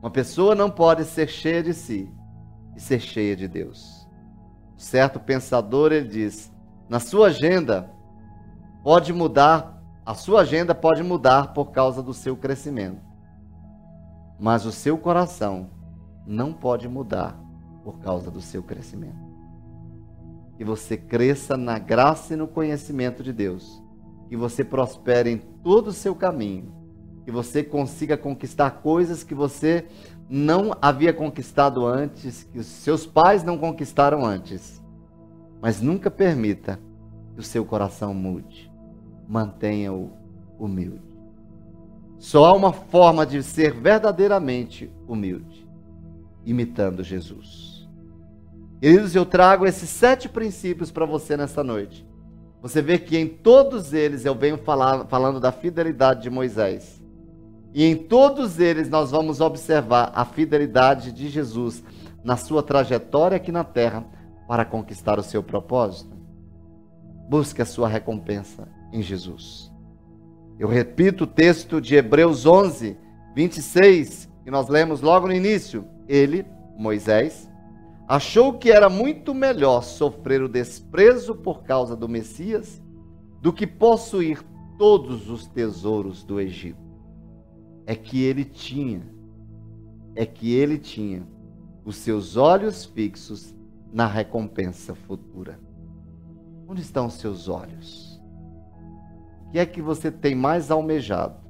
Uma pessoa não pode ser cheia de si e ser cheia de Deus. certo pensador ele diz: na sua agenda pode mudar, a sua agenda pode mudar por causa do seu crescimento mas o seu coração não pode mudar por causa do seu crescimento. Que você cresça na graça e no conhecimento de Deus, que você prospere em todo o seu caminho, que você consiga conquistar coisas que você não havia conquistado antes, que os seus pais não conquistaram antes. Mas nunca permita que o seu coração mude. Mantenha-o humilde. Só há uma forma de ser verdadeiramente humilde, imitando Jesus. Queridos, eu trago esses sete princípios para você nesta noite. Você vê que em todos eles eu venho falar, falando da fidelidade de Moisés. E em todos eles nós vamos observar a fidelidade de Jesus na sua trajetória aqui na terra para conquistar o seu propósito. Busque a sua recompensa em Jesus. Eu repito o texto de Hebreus 11, 26, que nós lemos logo no início. Ele, Moisés, achou que era muito melhor sofrer o desprezo por causa do Messias do que possuir todos os tesouros do Egito. É que ele tinha, é que ele tinha os seus olhos fixos na recompensa futura. Onde estão os seus olhos? O que é que você tem mais almejado?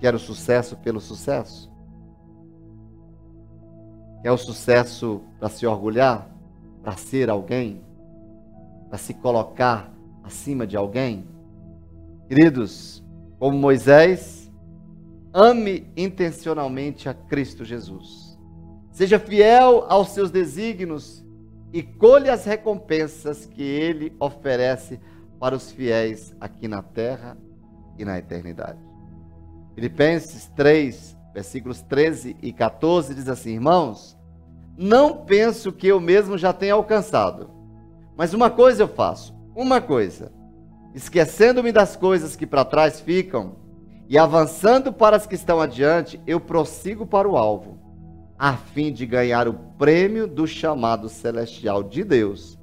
Quer o sucesso pelo sucesso? Quer o sucesso para se orgulhar? Para ser alguém? Para se colocar acima de alguém? Queridos, como Moisés, ame intencionalmente a Cristo Jesus. Seja fiel aos seus desígnios e colhe as recompensas que ele oferece para os fiéis aqui na terra e na eternidade. Filipenses 3, versículos 13 e 14 diz assim: Irmãos, não penso que eu mesmo já tenha alcançado, mas uma coisa eu faço, uma coisa, esquecendo-me das coisas que para trás ficam e avançando para as que estão adiante, eu prossigo para o alvo, a fim de ganhar o prêmio do chamado celestial de Deus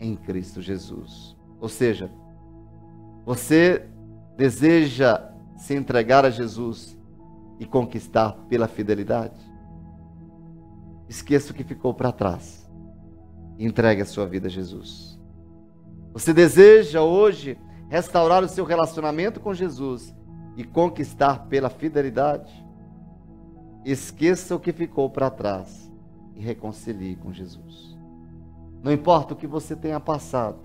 em Cristo Jesus. Ou seja, você deseja se entregar a Jesus e conquistar pela fidelidade? Esqueça o que ficou para trás e entregue a sua vida a Jesus. Você deseja hoje restaurar o seu relacionamento com Jesus e conquistar pela fidelidade? Esqueça o que ficou para trás e reconcilie com Jesus. Não importa o que você tenha passado,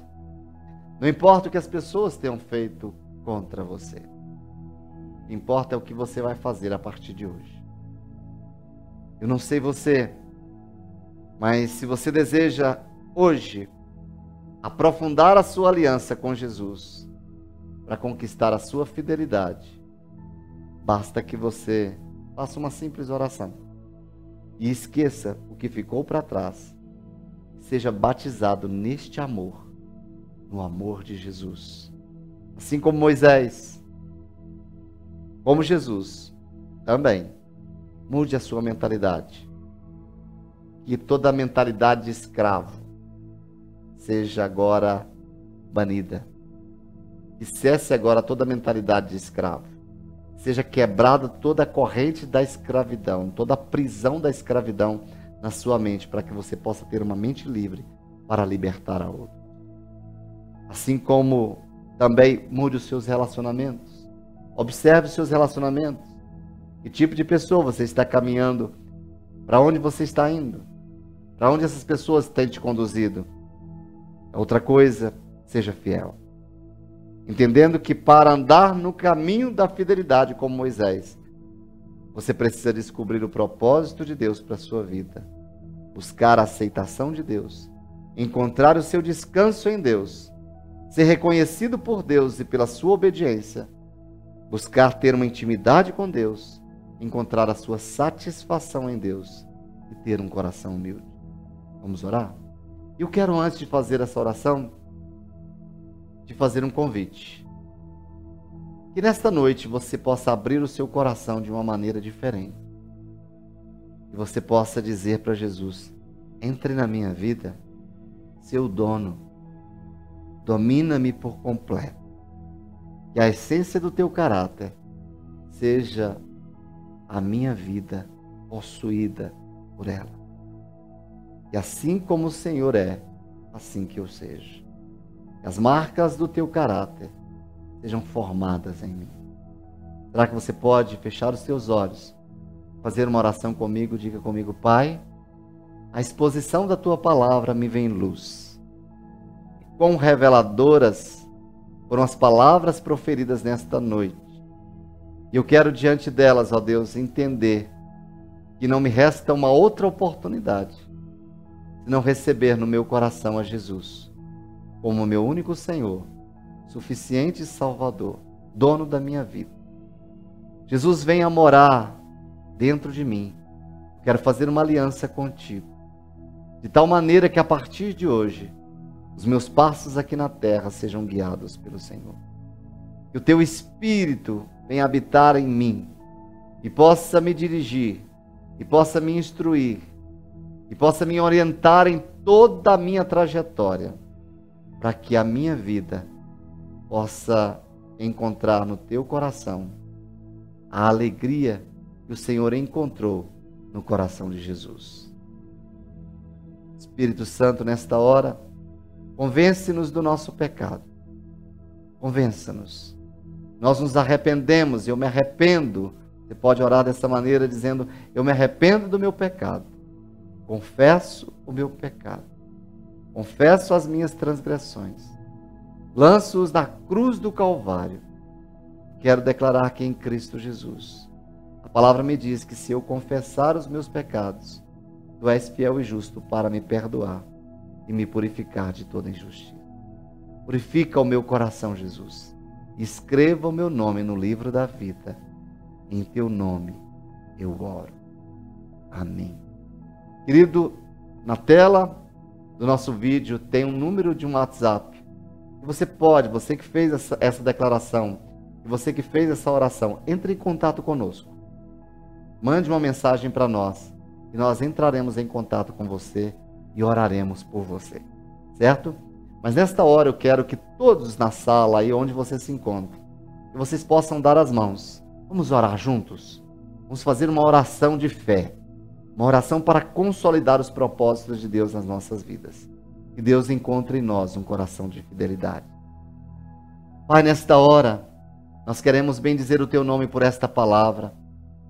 não importa o que as pessoas tenham feito contra você. O que importa é o que você vai fazer a partir de hoje. Eu não sei você, mas se você deseja hoje aprofundar a sua aliança com Jesus para conquistar a sua fidelidade, basta que você faça uma simples oração e esqueça o que ficou para trás. Seja batizado neste amor, no amor de Jesus. Assim como Moisés como Jesus, também mude a sua mentalidade. Que toda mentalidade de escravo seja agora banida. Que cesse agora toda mentalidade de escravo. Seja quebrada toda a corrente da escravidão, toda a prisão da escravidão na sua mente, para que você possa ter uma mente livre para libertar a outra. Assim como também mude os seus relacionamentos Observe os seus relacionamentos. Que tipo de pessoa você está caminhando? Para onde você está indo? Para onde essas pessoas têm te conduzido? Outra coisa, seja fiel. Entendendo que para andar no caminho da fidelidade como Moisés, você precisa descobrir o propósito de Deus para a sua vida, buscar a aceitação de Deus, encontrar o seu descanso em Deus, ser reconhecido por Deus e pela sua obediência buscar ter uma intimidade com Deus, encontrar a sua satisfação em Deus e ter um coração humilde. Vamos orar? Eu quero, antes de fazer essa oração, te fazer um convite. Que nesta noite você possa abrir o seu coração de uma maneira diferente. Que você possa dizer para Jesus: entre na minha vida, seu dono, domina-me por completo que a essência do teu caráter seja a minha vida possuída por ela. E assim como o Senhor é, assim que eu seja. Que as marcas do teu caráter sejam formadas em mim. Será que você pode fechar os seus olhos, fazer uma oração comigo? Diga comigo, Pai, a exposição da tua palavra me vem luz. Quão reveladoras foram as palavras proferidas nesta noite. E eu quero, diante delas, ó Deus, entender que não me resta uma outra oportunidade se não receber no meu coração a Jesus como meu único Senhor, suficiente Salvador, dono da minha vida. Jesus venha morar dentro de mim. Quero fazer uma aliança contigo, de tal maneira que a partir de hoje os meus passos aqui na terra sejam guiados pelo Senhor. Que o teu espírito venha habitar em mim e possa me dirigir, e possa me instruir, e possa me orientar em toda a minha trajetória, para que a minha vida possa encontrar no teu coração a alegria que o Senhor encontrou no coração de Jesus. Espírito Santo, nesta hora, convence-nos do nosso pecado. Convença-nos. Nós nos arrependemos, eu me arrependo. Você pode orar dessa maneira, dizendo: Eu me arrependo do meu pecado. Confesso o meu pecado. Confesso as minhas transgressões. Lanço-os na cruz do Calvário. Quero declarar que em Cristo Jesus. A palavra me diz que se eu confessar os meus pecados, tu és fiel e justo para me perdoar e me purificar de toda injustiça. Purifica o meu coração, Jesus. Escreva o meu nome no livro da vida. Em teu nome eu oro. Amém. Querido, na tela do nosso vídeo tem um número de um WhatsApp. Você pode, você que fez essa, essa declaração, você que fez essa oração, entre em contato conosco. Mande uma mensagem para nós e nós entraremos em contato com você e oraremos por você. Certo? Mas nesta hora eu quero que todos na sala aí onde você se encontra, que vocês possam dar as mãos. Vamos orar juntos? Vamos fazer uma oração de fé. Uma oração para consolidar os propósitos de Deus nas nossas vidas. Que Deus encontre em nós um coração de fidelidade. Pai, nesta hora, nós queremos bendizer o teu nome por esta palavra.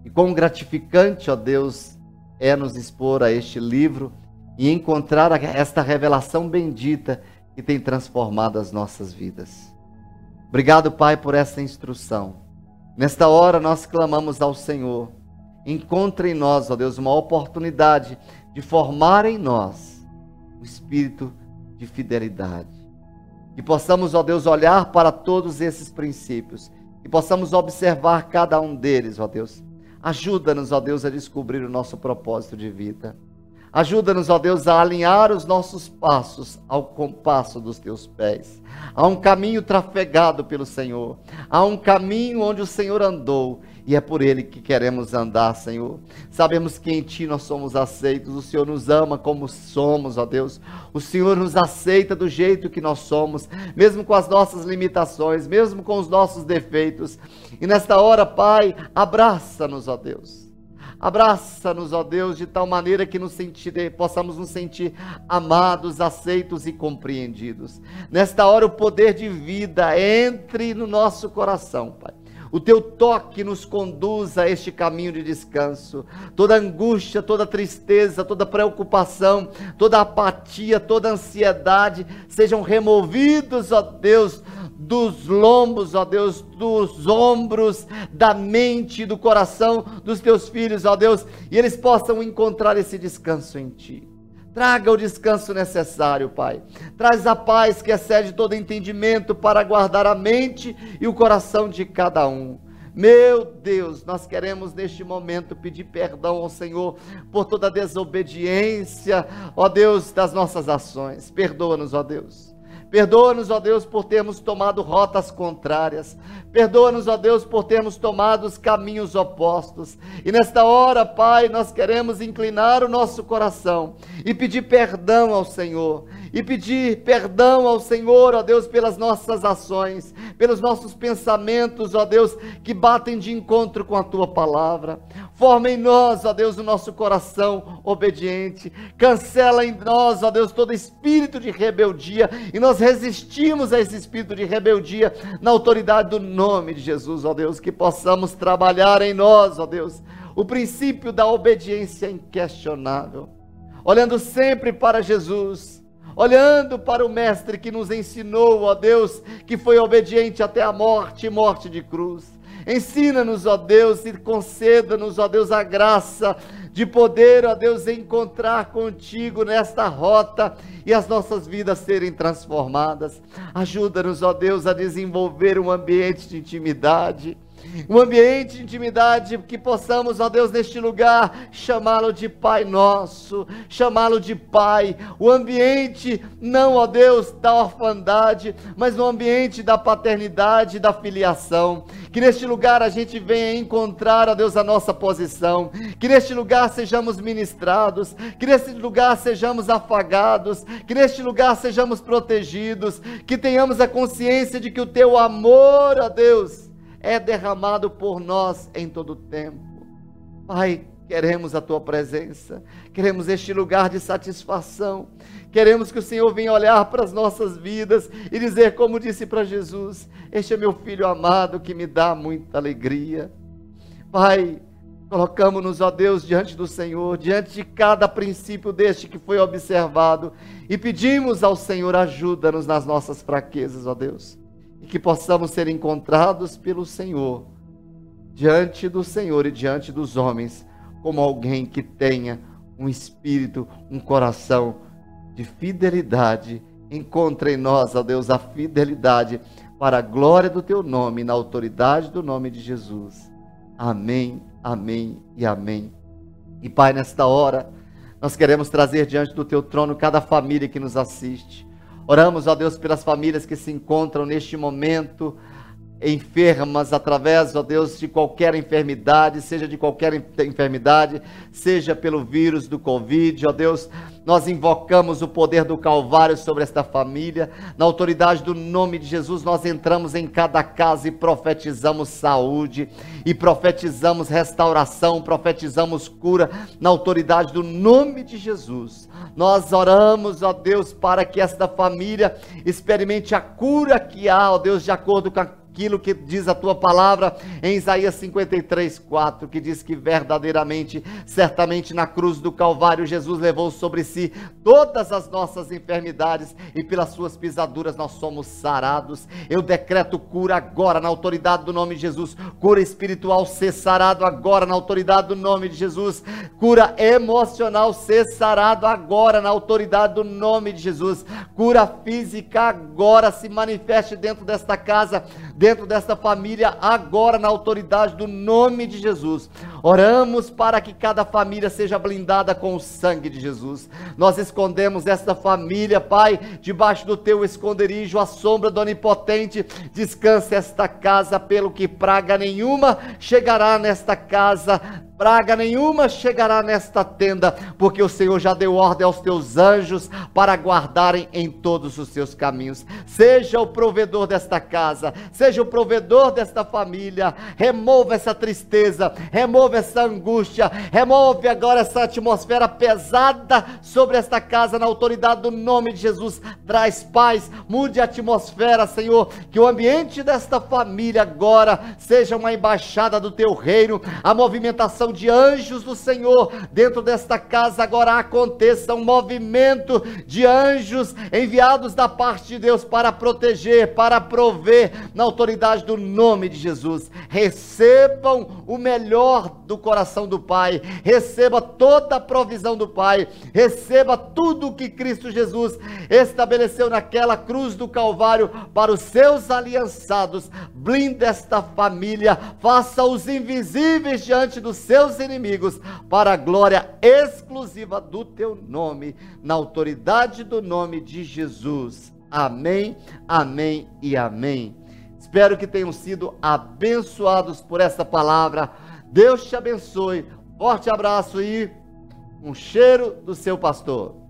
E quão gratificante, ó Deus, é nos expor a este livro e encontrar esta revelação bendita que tem transformado as nossas vidas. Obrigado, Pai, por essa instrução. Nesta hora nós clamamos ao Senhor encontre em nós, ó Deus, uma oportunidade de formar em nós um espírito de fidelidade. Que possamos, ó Deus, olhar para todos esses princípios e possamos observar cada um deles, ó Deus. Ajuda-nos, ó Deus, a descobrir o nosso propósito de vida. Ajuda-nos, ó Deus, a alinhar os nossos passos ao compasso dos teus pés. Há um caminho trafegado pelo Senhor. Há um caminho onde o Senhor andou e é por ele que queremos andar, Senhor. Sabemos que em Ti nós somos aceitos, o Senhor nos ama como somos, ó Deus. O Senhor nos aceita do jeito que nós somos, mesmo com as nossas limitações, mesmo com os nossos defeitos. E nesta hora, Pai, abraça-nos, ó Deus. Abraça-nos, ó Deus, de tal maneira que nos sentir, possamos nos sentir amados, aceitos e compreendidos. Nesta hora, o poder de vida entre no nosso coração, Pai o teu toque nos conduz a este caminho de descanso. Toda angústia, toda tristeza, toda preocupação, toda apatia, toda ansiedade sejam removidos, ó Deus, dos lombos, ó Deus, dos ombros, da mente, do coração dos teus filhos, ó Deus, e eles possam encontrar esse descanso em Ti. Traga o descanso necessário, Pai. Traz a paz que excede todo entendimento para guardar a mente e o coração de cada um. Meu Deus, nós queremos neste momento pedir perdão ao Senhor por toda a desobediência, ó Deus, das nossas ações. Perdoa-nos, ó Deus. Perdoa-nos, ó Deus, por termos tomado rotas contrárias. Perdoa-nos, ó Deus, por termos tomado os caminhos opostos. E nesta hora, Pai, nós queremos inclinar o nosso coração e pedir perdão ao Senhor. E pedir perdão ao Senhor, ó Deus, pelas nossas ações, pelos nossos pensamentos, ó Deus, que batem de encontro com a tua palavra. Forma em nós, ó Deus, o nosso coração obediente. Cancela em nós, ó Deus, todo espírito de rebeldia. E nós resistimos a esse espírito de rebeldia na autoridade do nome de Jesus, ó Deus. Que possamos trabalhar em nós, ó Deus, o princípio da obediência inquestionável. Olhando sempre para Jesus olhando para o Mestre que nos ensinou, ó Deus, que foi obediente até a morte e morte de cruz. Ensina-nos, ó Deus, e conceda-nos, ó Deus, a graça de poder, ó Deus, encontrar contigo nesta rota e as nossas vidas serem transformadas. Ajuda-nos, ó Deus, a desenvolver um ambiente de intimidade um ambiente de intimidade que possamos, ó Deus, neste lugar, chamá-lo de Pai nosso, chamá-lo de Pai. O ambiente, não, ó Deus, da orfandade, mas no ambiente da paternidade, da filiação. Que neste lugar a gente venha encontrar, ó Deus, a nossa posição. Que neste lugar sejamos ministrados. Que neste lugar sejamos afagados. Que neste lugar sejamos protegidos. Que tenhamos a consciência de que o teu amor, ó Deus, é derramado por nós em todo o tempo. Pai, queremos a tua presença, queremos este lugar de satisfação, queremos que o Senhor venha olhar para as nossas vidas e dizer, como disse para Jesus: Este é meu filho amado que me dá muita alegria. Pai, colocamos-nos, ó Deus, diante do Senhor, diante de cada princípio deste que foi observado e pedimos ao Senhor, ajuda-nos nas nossas fraquezas, ó Deus e que possamos ser encontrados pelo Senhor, diante do Senhor e diante dos homens, como alguém que tenha um espírito, um coração de fidelidade. Encontre em nós, ó Deus, a fidelidade para a glória do teu nome, na autoridade do nome de Jesus. Amém, amém e amém. E Pai, nesta hora, nós queremos trazer diante do teu trono cada família que nos assiste Oramos, ó Deus, pelas famílias que se encontram neste momento enfermas através, ó Deus, de qualquer enfermidade, seja de qualquer enfermidade, seja pelo vírus do Covid, ó Deus, nós invocamos o poder do Calvário sobre esta família, na autoridade do nome de Jesus, nós entramos em cada casa e profetizamos saúde, e profetizamos restauração, profetizamos cura, na autoridade do nome de Jesus. Nós oramos, ó Deus, para que esta família experimente a cura que há, ó Deus, de acordo com a aquilo que diz a tua palavra em Isaías 53, 4, que diz que verdadeiramente, certamente na cruz do Calvário, Jesus levou sobre si todas as nossas enfermidades e pelas suas pisaduras nós somos sarados. Eu decreto cura agora na autoridade do nome de Jesus, cura espiritual ser sarado agora na autoridade do nome de Jesus, cura emocional ser sarado agora na autoridade do nome de Jesus, cura física agora se manifeste dentro desta casa dentro desta família, agora na autoridade do nome de Jesus. Oramos para que cada família seja blindada com o sangue de Jesus. Nós escondemos esta família, Pai, debaixo do teu esconderijo, a sombra do Onipotente. Descanse esta casa, pelo que praga nenhuma chegará nesta casa praga nenhuma chegará nesta tenda, porque o Senhor já deu ordem aos teus anjos para guardarem em todos os seus caminhos. Seja o provedor desta casa, seja o provedor desta família, remova essa tristeza, remova essa angústia, remove agora essa atmosfera pesada sobre esta casa, na autoridade do nome de Jesus. Traz paz, mude a atmosfera, Senhor, que o ambiente desta família agora seja uma embaixada do teu reino, a movimentação de anjos do Senhor dentro desta casa agora aconteça um movimento de anjos enviados da parte de Deus para proteger, para prover na autoridade do nome de Jesus. Recebam o melhor do coração do Pai, receba toda a provisão do Pai, receba tudo o que Cristo Jesus estabeleceu naquela cruz do Calvário para os seus aliançados. Blinda esta família, faça os invisíveis diante dos seus seus inimigos, para a glória exclusiva do teu nome, na autoridade do nome de Jesus. Amém, amém e amém. Espero que tenham sido abençoados por essa palavra. Deus te abençoe. Forte abraço e um cheiro do seu pastor.